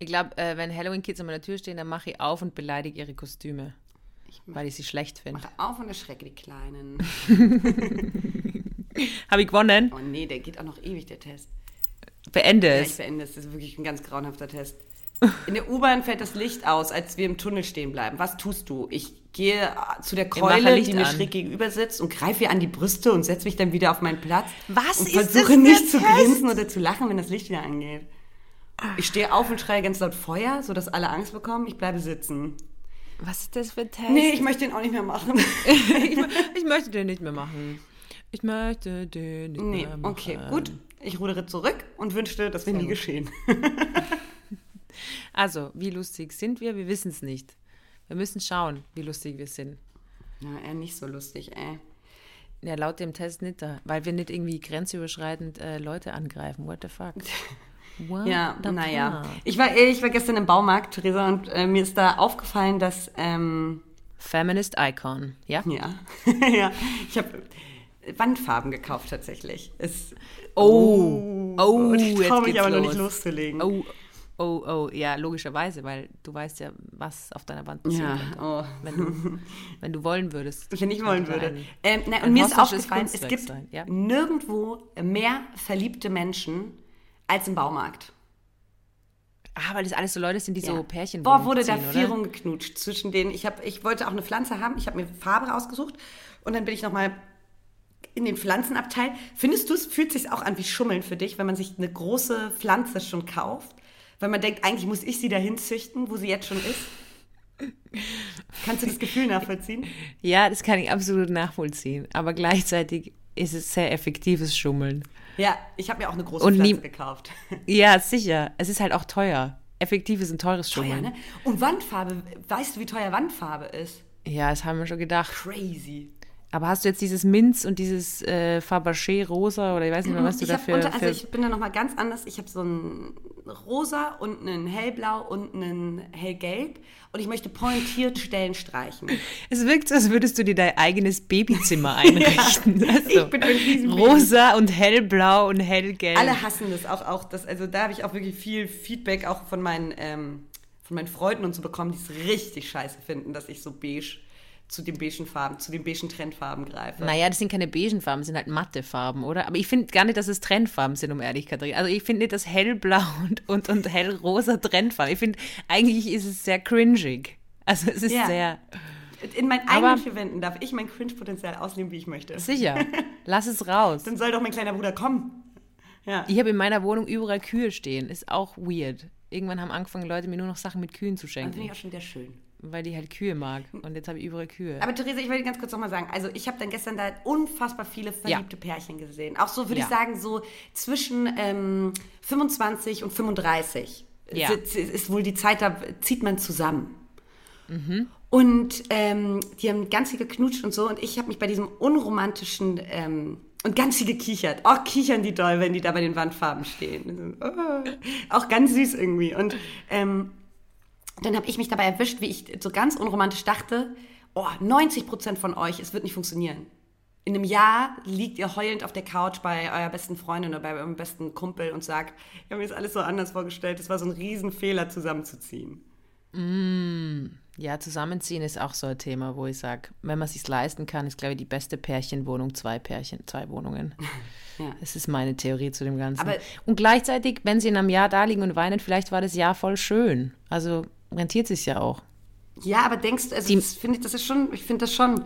Ich glaube, äh, wenn Halloween-Kids an meiner Tür stehen, dann mache ich auf und beleidige ihre Kostüme. Ich weil ich sie schlecht finde. Mache auf und erschrecke die Kleinen. Habe ich gewonnen? Oh nee, der geht auch noch ewig, der Test. Beende Ja, ich es. beende es. Das ist wirklich ein ganz grauenhafter Test. In der U-Bahn fällt das Licht aus, als wir im Tunnel stehen bleiben. Was tust du? Ich gehe äh, zu der Keule, die mir an. schräg gegenüber sitzt und greife ihr an die Brüste und setze mich dann wieder auf meinen Platz. Was und ist das versuche für nicht zu grinsen oder zu lachen, wenn das Licht wieder angeht. Ich stehe auf und schreie ganz laut Feuer, sodass alle Angst bekommen. Ich bleibe sitzen. Was ist das für ein Test? Nee, ich möchte den auch nicht mehr machen. ich, ich möchte den nicht mehr machen. Ich möchte den nicht nee, mehr machen. okay, gut. Ich rudere zurück und wünschte, das wäre nie geschehen. Also, wie lustig sind wir? Wir wissen es nicht. Wir müssen schauen, wie lustig wir sind. Ja, eher nicht so lustig, ey. Ja, laut dem Test nicht da, weil wir nicht irgendwie grenzüberschreitend äh, Leute angreifen. What the fuck? What Ja, naja. Ich war, ich war gestern im Baumarkt, Theresa, und äh, mir ist da aufgefallen, dass, ähm, Feminist Icon, ja? ja, ja, ich habe Wandfarben gekauft tatsächlich. Es, Oh, oh, und ich traue mich aber noch los. nicht loszulegen. Oh, oh, oh, ja, logischerweise, weil du weißt ja, was auf deiner Wand passieren ja, oh. Wenn du, wenn du wollen würdest. Wenn ich wollen würde. ein- Ähm, ein und mir ist aufgefallen, es gibt ja. nirgendwo mehr verliebte Menschen als im Baumarkt. Ah, weil das alles so Leute sind, die so Pärchen Boah, wurde da ziehen, viel oder? rumgeknutscht zwischen denen. Ich, hab, ich wollte auch eine Pflanze haben. Ich habe mir Farbe rausgesucht und dann bin ich nochmal in den Pflanzenabteil. Findest du, es fühlt sich auch an wie Schummeln für dich, wenn man sich eine große Pflanze schon kauft? Weil man denkt, eigentlich muss ich sie dahin züchten, wo sie jetzt schon ist? Kannst du das Gefühl nachvollziehen? Ja, das kann ich absolut nachvollziehen. Aber gleichzeitig ist es sehr effektives Schummeln. Ja, ich habe mir auch eine große Und nie- Pflanze gekauft. Ja, sicher. Es ist halt auch teuer. Effektives und teures Teuer, Schummeln. ne? Und Wandfarbe, weißt du, wie teuer Wandfarbe ist? Ja, das haben wir schon gedacht. Crazy. Aber hast du jetzt dieses Minz und dieses äh, Fabergé rosa oder ich weiß nicht mehr, was du Ich dafür. unter, also ich bin da nochmal ganz anders. Ich habe so ein rosa und einen hellblau und einen hellgelb. Und ich möchte pointiert Stellen streichen. es wirkt so, als würdest du dir dein eigenes Babyzimmer einrichten. Also, ich bin ein Riesenbaby. rosa und hellblau und hellgelb. Alle hassen das auch. auch das, also da habe ich auch wirklich viel Feedback auch von meinen, ähm, von meinen Freunden und so bekommen, die es richtig scheiße finden, dass ich so beige zu den beigen Farben, zu den beigen Trendfarben greife. Naja, das sind keine beigen Farben, das sind halt matte Farben, oder? Aber ich finde gar nicht, dass es Trendfarben sind, um Ehrlichkeit zu reden. Also ich finde nicht, dass hellblau und, und, und hellrosa Trendfarben. Ich finde, eigentlich ist es sehr cringig. Also es ist Ja. sehr In meinen eigenen vier Wänden darf ich mein Cringe-Potenzial ausleben, wie ich möchte. sicher. Lass es raus. Dann soll doch mein kleiner Bruder kommen. Ja. Ich habe in meiner Wohnung überall Kühe stehen. Ist auch weird. Irgendwann haben angefangen, Leute mir nur noch Sachen mit Kühen zu Das finde ich schenken, auch schon wieder schön. Weil die halt Kühe mag. Und jetzt habe ich überall Kühe. Aber Theresa, ich wollte ganz kurz nochmal sagen, also ich habe dann gestern da unfassbar viele verliebte Pärchen gesehen. Auch so, würde Ja. ich sagen, so zwischen ähm, 25 und 35 Ja. ist, ist wohl die Zeit, da zieht man zusammen. Mhm. Und ähm, die haben ganz viel geknutscht und so und ich habe mich bei diesem unromantischen ähm, und ganz viel gekichert. Oh, kichern die doll, wenn die da bei den Wandfarben stehen. Oh, auch ganz süß irgendwie. Und ähm, dann habe ich mich dabei erwischt, wie ich so ganz unromantisch dachte, oh, 90 Prozent von euch, es wird nicht funktionieren. In einem Jahr liegt ihr heulend auf der Couch bei eurer besten Freundin oder bei eurem besten Kumpel und sagt, ich habe mir das alles so anders vorgestellt, es war so ein Riesenfehler zusammenzuziehen. Ja, zusammenziehen ist auch so ein Thema, wo ich sage, wenn man es sich leisten kann, ist, glaube ich, die beste Pärchenwohnung zwei Pärchen, zwei Wohnungen. Ja. Das ist meine Theorie zu dem Ganzen. Aber- und gleichzeitig, wenn sie in einem Jahr da liegen und weinen, vielleicht war das Jahr voll schön. Also rentiert sich ja auch. Ja, aber denkst du, also das finde ich, das ist schon, ich finde das schon,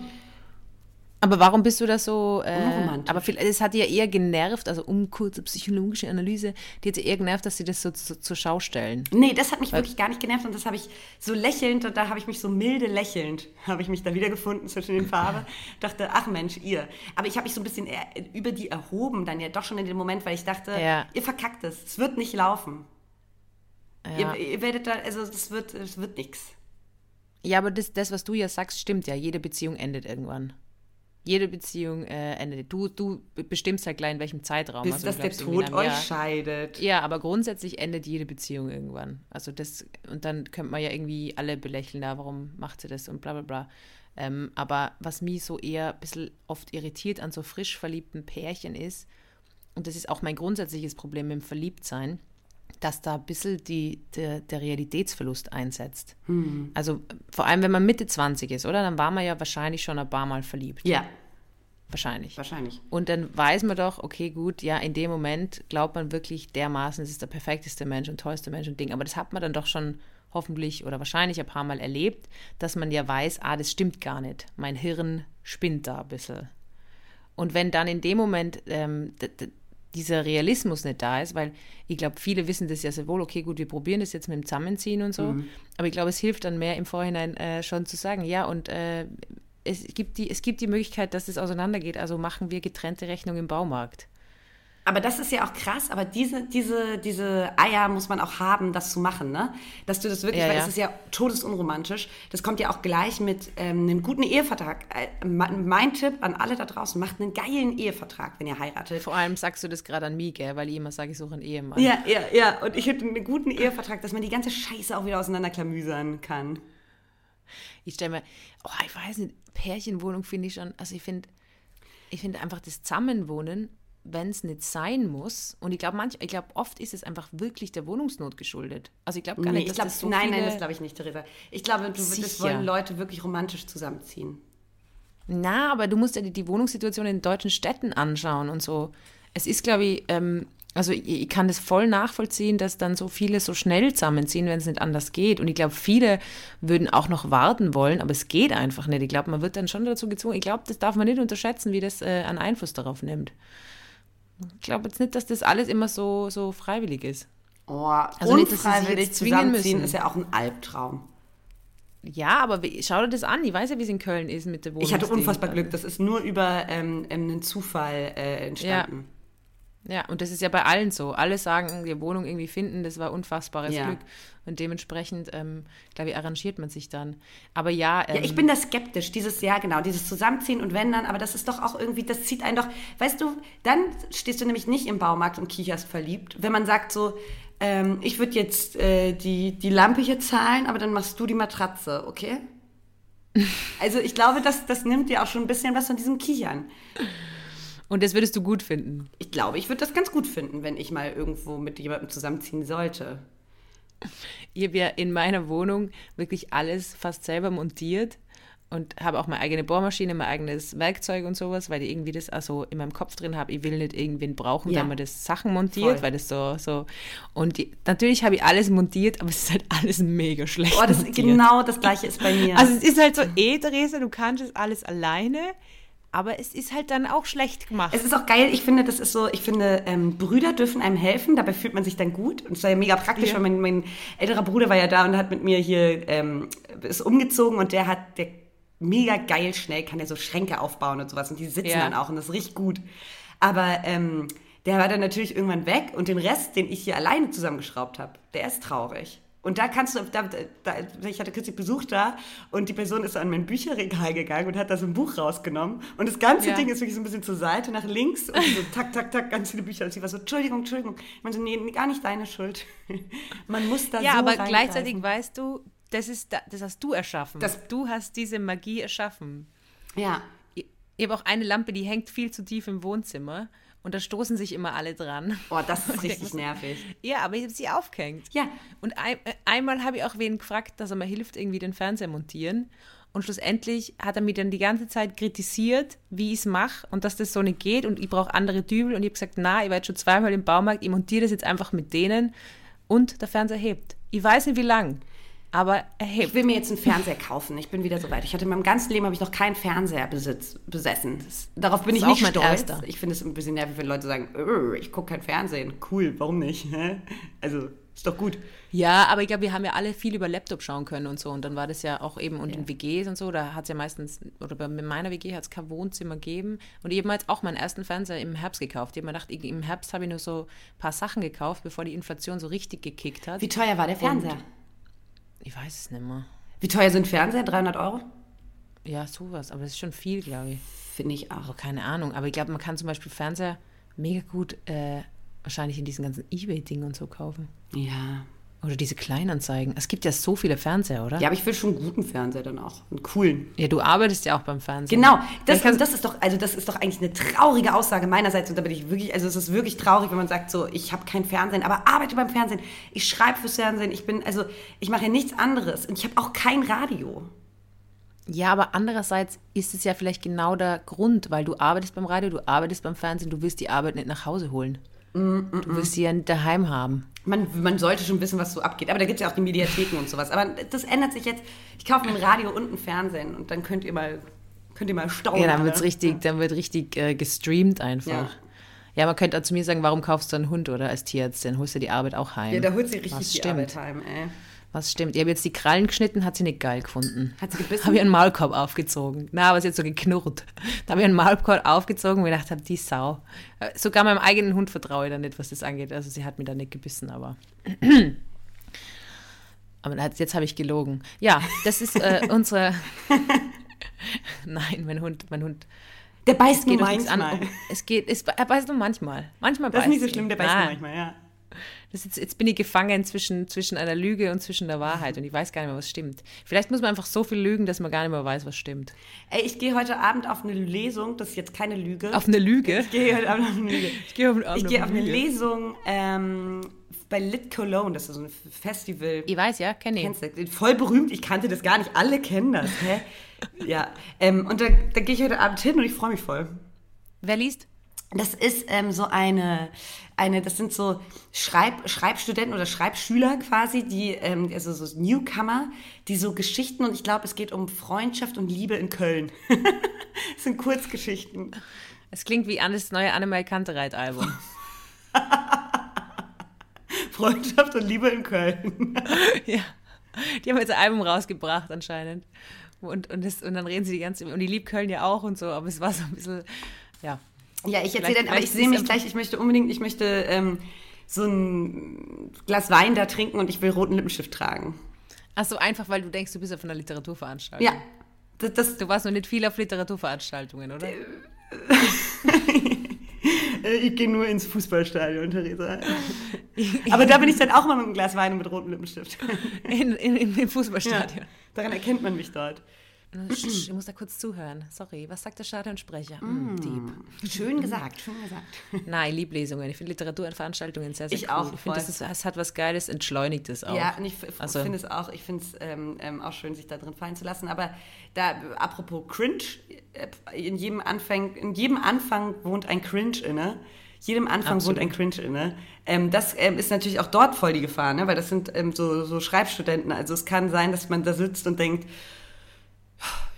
Aber warum bist du da so? Äh, Unromantisch. aber es hat dir eher genervt, also um kurze psychologische Analyse, die hat dir eher genervt, dass sie das so zu, zur Schau stellen. nee, das hat mich wirklich gar nicht genervt und das habe ich so lächelnd, und da habe ich mich so milde lächelnd, habe ich mich da wiedergefunden zwischen den Farben, dachte, ach Mensch, ihr. Aber ich habe mich so ein bisschen über die erhoben dann ja doch schon in dem Moment, weil ich dachte, Ja. ihr verkackt es, es wird nicht laufen. Ja. Ihr, ihr werdet da, also es wird, es wird nichts. Ja, aber das, das, was du ja sagst, stimmt ja. Jede Beziehung endet irgendwann. Jede Beziehung äh, endet. Du, du bestimmst halt gleich in welchem Zeitraum. Bis also dass der irgendwie in Tod euch Jahr. scheidet. Ja, aber grundsätzlich endet jede Beziehung irgendwann. Also das, und dann könnte man ja irgendwie alle belächeln, da, warum macht sie das und bla bla bla. Ähm, aber was mich so eher ein bisschen oft irritiert an so frisch verliebten Pärchen ist, und das ist auch mein grundsätzliches Problem mit dem Verliebtsein, dass da ein bisschen die, der, der Realitätsverlust einsetzt. Also vor allem, wenn man Mitte 20 ist, oder? Dann war man ja wahrscheinlich schon ein paar Mal verliebt. Ja. Wahrscheinlich. Wahrscheinlich. Und dann weiß man doch, okay, gut, ja, in dem Moment glaubt man wirklich dermaßen, es ist der perfekteste Mensch und tollste Mensch und Ding. Aber das hat man dann doch schon hoffentlich oder wahrscheinlich ein paar Mal erlebt, dass man ja weiß, ah, das stimmt gar nicht. Mein Hirn spinnt da ein bisschen. Und wenn dann in dem Moment ähm, dieser Realismus nicht da ist, weil ich glaube, viele wissen das ja sehr wohl, okay, gut, wir probieren das jetzt mit dem Zusammenziehen und so, mhm. aber ich glaube, es hilft dann mehr im Vorhinein äh, schon zu sagen, ja, und äh, es, gibt die, es gibt die Möglichkeit, dass es auseinandergeht, also machen wir getrennte Rechnung im Baumarkt. Aber das ist ja auch krass, aber diese, diese, diese Eier muss man auch haben, das zu machen, ne? Dass du das wirklich, ja, weil ja. ist ja todesunromantisch. Das kommt ja auch gleich mit ähm, einem guten Ehevertrag. Äh, mein Tipp an alle da draußen, macht einen geilen Ehevertrag, wenn ihr heiratet. Vor allem sagst du das gerade an mich, gell? weil ich immer sage, ich suche einen Ehemann. Ja, ja, ja. Und ich hätte einen guten Ehevertrag, dass man die ganze Scheiße auch wieder auseinanderklamüsern kann. Ich stelle mir, oh, ich weiß nicht, Pärchenwohnung finde ich schon, also ich finde, ich finde einfach das Zusammenwohnen wenn es nicht sein muss. Und ich glaube, ich glaube, oft ist es einfach wirklich der Wohnungsnot geschuldet. Also ich glaube gar nee, nicht, dass glaub, das so Nein, nein, das glaube ich nicht, Theresa. Ich glaube, du, das wollen Leute wirklich romantisch zusammenziehen. Na, aber du musst ja die, die Wohnungssituation in deutschen Städten anschauen und so. Es ist, glaube ich, ähm, also ich, ich, kann das voll nachvollziehen, dass dann so viele so schnell zusammenziehen, wenn es nicht anders geht. Und ich glaube, viele würden auch noch warten wollen, aber es geht einfach nicht. Ich glaube, man wird dann schon dazu gezwungen. Ich glaube, das darf man nicht unterschätzen, wie das äh, einen Einfluss darauf nimmt. Ich glaube jetzt nicht, dass das alles immer so, so freiwillig ist. Oh, also unfreiwillig nicht, zwingen müssen. ist ja auch ein Albtraum. Ja, aber schau dir das an. Ich weiß ja, wie es in Köln ist mit der Wohnung. Ich hatte unfassbar Glück. Das ist nur über ähm, einen Zufall äh, entstanden. Ja. Ja, und das ist ja bei allen so. Alle sagen, die Wohnung irgendwie finden, das war unfassbares ja. Glück. Und dementsprechend, ähm, glaube ich, arrangiert man sich dann. Aber ja. Ähm, ja, ich ähm, bin da skeptisch, dieses Jahr, genau, dieses Zusammenziehen und wenn dann, aber das ist doch auch irgendwie, das zieht einen doch, weißt du, dann stehst du nämlich nicht im Baumarkt und kicherst verliebt. Wenn man sagt so, ähm, ich würde jetzt äh, die, die Lampe hier zahlen, aber dann machst du die Matratze, okay? also ich glaube, das, das nimmt dir auch schon ein bisschen was von diesem Kichern. Und das würdest du gut finden? Ich glaube, ich würde das ganz gut finden, wenn ich mal irgendwo mit jemandem zusammenziehen sollte. Ich habe ja in meiner Wohnung wirklich alles fast selber montiert und habe auch meine eigene Bohrmaschine, mein eigenes Werkzeug und sowas, weil ich irgendwie das also in meinem Kopf drin habe, ich will nicht irgendwen brauchen, ja. wenn man das Sachen montiert, Voll. weil das so so und die, natürlich habe ich alles montiert, aber es ist halt alles mega schlecht. Oh, das montiert. genau das gleiche ist bei mir. Also es ist halt so, eh Theresa, du kannst es alles alleine aber es ist halt dann auch schlecht gemacht. Es ist auch geil, ich finde, das ist so, ich finde, ähm, Brüder dürfen einem helfen, dabei fühlt man sich dann gut. Und es war ja mega praktisch, ja. weil mein, mein, älterer Bruder war ja da und hat mit mir hier, ähm, ist umgezogen und der hat, der mega geil schnell kann der so Schränke aufbauen und sowas und die sitzen ja. dann auch und das riecht gut. Aber ähm, der war dann natürlich irgendwann weg und den Rest, den ich hier alleine zusammengeschraubt habe, der ist traurig. Und da kannst du, da, da, ich hatte kürzlich Besuch da und die Person ist an mein Bücherregal gegangen und hat da so ein Buch rausgenommen. Und das ganze ja. Ding ist wirklich so ein bisschen zur Seite, nach links und so tak, tak, tak, ganz viele Bücher. Und sie war so, Entschuldigung, Entschuldigung. Ich meinte, nee, gar nicht deine Schuld. Man muss da ja, so aber gleichzeitig weißt du, das, ist, das hast du erschaffen. Das, du hast diese Magie erschaffen. Ja. Ich, ich habe auch eine Lampe, die hängt viel zu tief im Wohnzimmer. Und da stoßen sich immer alle dran. Oh, das ist richtig nervig. Ja, aber ich habe sie aufgehängt. Ja. Und ein, äh, einmal habe ich auch wen gefragt, dass er mir hilft, irgendwie den Fernseher montieren. Und schlussendlich hat er mir dann die ganze Zeit kritisiert, wie ich es mache und dass das so nicht geht und ich brauche andere Dübel. Und ich habe gesagt, na, ich war jetzt schon zweimal im Baumarkt, ich montiere das jetzt einfach mit denen und der Fernseher hebt. Ich weiß nicht, wie lang. Aber hey. Ich will mir jetzt einen Fernseher kaufen. Ich bin wieder so weit. Ich hatte in meinem ganzen Leben habe ich noch keinen Fernseher besitz, besessen. Das, darauf bin ich nicht stolz. Erster. Ich finde es ein bisschen nervig, wenn Leute sagen, ich gucke kein Fernsehen. Cool, warum nicht? Also ist doch gut. Ja, aber ich glaube, wir haben ja alle viel über Laptop schauen können und so. Und dann war das ja auch eben, und ja. in WGs und so, da hat es ja meistens, oder bei meiner WG hat es kein Wohnzimmer gegeben. Und ich habe mir jetzt auch meinen ersten Fernseher im Herbst gekauft. Ich habe mir gedacht, im Herbst habe ich nur so ein paar Sachen gekauft, bevor die Inflation so richtig gekickt hat. Wie teuer war der Fernseher? Und ich weiß es nicht mehr. Wie teuer sind Fernseher? 300 Euro? Ja, sowas. Aber das ist schon viel, glaube ich. Finde ich auch. Aber keine Ahnung. Aber ich glaube, man kann zum Beispiel Fernseher mega gut äh, wahrscheinlich in diesen ganzen Ebay-Dingen und so kaufen. Ja. Oder diese Kleinanzeigen. Es gibt ja so viele Fernseher, oder? Ja, aber ich will schon einen guten Fernseher dann auch. Einen coolen. Ja, du arbeitest ja auch beim Fernsehen. Genau. Das, also das ist doch, also das ist doch eigentlich eine traurige Aussage meinerseits. Und da bin ich wirklich, also es ist wirklich traurig, wenn man sagt so, ich habe kein Fernsehen, aber arbeite beim Fernsehen. Ich schreibe fürs Fernsehen. Ich bin, also ich mache ja nichts anderes. Und ich habe auch kein Radio. Ja, aber andererseits ist es ja vielleicht genau der Grund, weil du arbeitest beim Radio, du arbeitest beim Fernsehen, du willst die Arbeit nicht nach Hause holen. Du willst sie ja daheim haben. Man, man sollte schon wissen, was so abgeht. Aber da gibt es ja auch die Mediatheken und sowas. Aber das ändert sich jetzt. Ich kaufe mir ein Radio und ein Fernsehen und dann könnt ihr mal, könnt ihr mal staunen. Ja, dann wird's richtig, dann wird richtig äh, gestreamt einfach. Ja. Ja. man könnte auch zu mir sagen, warum kaufst du einen Hund oder als Tierärztin? Holst du die Arbeit auch heim? Ja, da holt sie richtig Was die stimmt. Arbeit heim, ey. Was stimmt? Ich habe jetzt die Krallen geschnitten, hat sie nicht geil gefunden. Hat sie gebissen? Habe ich einen Maulkorb aufgezogen. Na, aber sie hat so geknurrt. Da habe ich einen Maulkorb aufgezogen und gedacht habe, die Sau. Äh, Sogar meinem eigenen Hund vertraue ich da nicht, was das angeht. Also sie hat mir da nicht gebissen, aber. aber jetzt habe ich gelogen. Ja, das ist äh, unsere. Nein, mein Hund, mein Hund. Der beißt nur nichts an. manchmal. Es geht, es, er beißt nur manchmal. Manchmal Das ist beißt nicht so schlimm, der beißt nur manchmal, ja. Ist, jetzt bin ich gefangen zwischen, zwischen einer Lüge und zwischen der Wahrheit und ich weiß gar nicht mehr, was stimmt. Vielleicht muss man einfach so viel lügen, dass man gar nicht mehr weiß, was stimmt. Ey, ich gehe heute Abend auf eine Lesung, das ist jetzt keine Lüge. Auf eine Lüge? ich gehe heute Abend auf eine Lüge. Ich gehe auf, auf, Ich gehe auf eine. Lesung ähm, bei Lit Cologne, das ist so ein Festival. Ich weiß, ja, kenne ich. Kennst du? Voll berühmt, ich kannte das gar nicht, alle kennen das, hä? ja, ähm, und da, da gehe ich heute Abend hin und ich freue mich voll. Wer liest? Das ist ähm, so eine, eine, das sind so Schreib, Schreibstudenten oder Schreibschüler quasi, die, ähm, also so Newcomer, die so Geschichten und ich glaube, es geht um Freundschaft und Liebe in Köln. das sind Kurzgeschichten. Es klingt wie das neue Annemarie Kantereit-Album. Freundschaft und Liebe in Köln. ja. Die haben jetzt ein Album rausgebracht anscheinend. Und, und, das, und dann reden sie die ganze Und die liebt Köln ja auch und so, aber es war so ein bisschen, ja. Ja, ich erzähle dann, aber ich sehe mich gleich, ich möchte unbedingt, ich möchte ähm, so ein Glas Wein da trinken und ich will roten Lippenstift tragen. Ach so, einfach, weil du denkst, du bist auf einer Literaturveranstaltung. Ja, das, das, Du warst noch nicht viel auf Literaturveranstaltungen, oder? Äh, Ich gehe nur ins Fußballstadion, Theresa. Aber da bin ich dann auch mal mit einem Glas Wein und mit rotem Lippenstift. In, in, in Ja, Fußballstadion. daran erkennt man mich dort. Ich muss da kurz zuhören. Sorry, was sagt der Stadionsprecher? Mm. Dieb. Schön gesagt, schön gesagt. Nein, ich liebe Lesungen. Ich finde Literaturveranstaltungen sehr, sehr Ich cool. auch, Ich finde, es hat was Geiles, Entschleunigtes auch. Ja, und ich Also- finde es auch, ich finde es ähm, ähm, auch schön, sich da drin fallen zu lassen. Aber da, apropos Cringe, äh, in jedem Anfang, in jedem Anfang wohnt ein Cringe inne. Jedem Anfang Absolut. wohnt ein Cringe inne. Ähm, das ähm, ist natürlich auch dort voll die Gefahr, ne? weil das sind ähm, so, so Schreibstudenten. Also es kann sein, dass man da sitzt und denkt,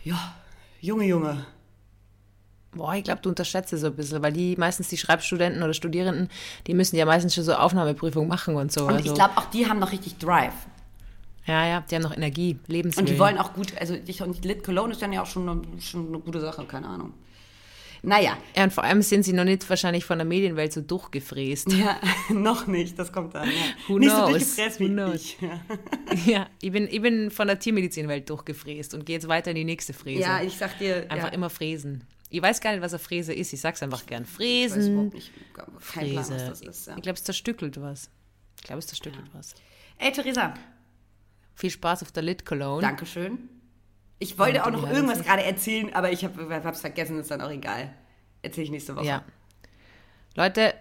ja, Junge, Junge. Boah, ich glaube, du unterschätzt es so ein bisschen, weil die meistens die Schreibstudenten oder Studierenden, die müssen ja meistens schon so Aufnahmeprüfungen machen und so. Und also, ich glaube, auch die haben noch richtig Drive. ja, ja, die haben noch Energie, Lebenswillen. Und die wollen auch gut, also ich, und Lit Cologne ist dann ja auch schon eine, schon eine gute Sache, keine Ahnung. Naja, Ja, und vor allem sind sie noch nicht wahrscheinlich von der Medienwelt so durchgefräst. ja, noch nicht, das kommt dann. Ja. Nicht so knows? durchgefräst wie ich. Ja. Ja, ich bin, ich bin von der Tiermedizinwelt durchgefräst und gehe jetzt weiter in die nächste Fräse. ja, ich sag dir, Einfach ja, immer fräsen. Ich weiß gar nicht, was eine Fräse ist. Ich sag's einfach gern. ich weiß Fräsen. überhaupt nicht, kein Plan, was Fräse. das ist. Ja. Ich glaube, es zerstückelt was. Ich glaube, es zerstückelt was. Ey, Theresa, Viel Spaß auf der Lit Cologne. Dankeschön. Ich wollte auch noch irgendwas gerade erzählen, aber ich habe es vergessen, ist dann auch egal. Erzähle ich nächste Woche. Ja. Leute,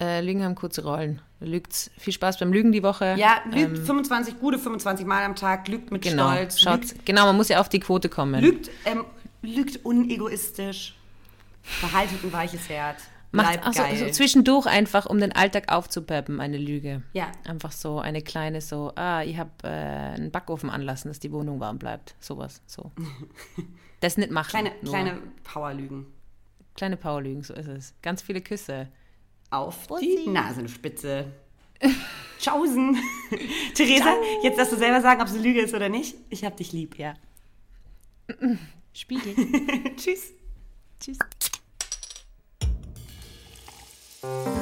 äh, Lügen haben kurze Rollen. Lügt. Viel Spaß beim Lügen die Woche. Ja, lügt 25, gute 25 Mal am Tag, lügt mit Ähm, Genau. Stolz, Schaut, lügt, genau, man muss ja auf die Quote kommen. lügt, ähm, lügt unegoistisch, behaltet ein weiches Herz, Macht also, geil. so zwischendurch einfach, um den Alltag aufzupeppen, eine Lüge. Ja. Einfach so eine kleine, so, ah, ich habe äh, einen Backofen anlassen, dass die Wohnung warm bleibt. Sowas, so. Das nicht machen. kleine, nur. kleine Powerlügen. kleine Powerlügen, so ist es. Ganz viele Küsse. Auf Bussi. die Nasenspitze. Tschaußen. Theresa, jetzt darfst du selber sagen, ob es eine Lüge ist oder nicht. Ich hab dich lieb. Ja. Spiegel. Tschüss. Tschüss. Thank you.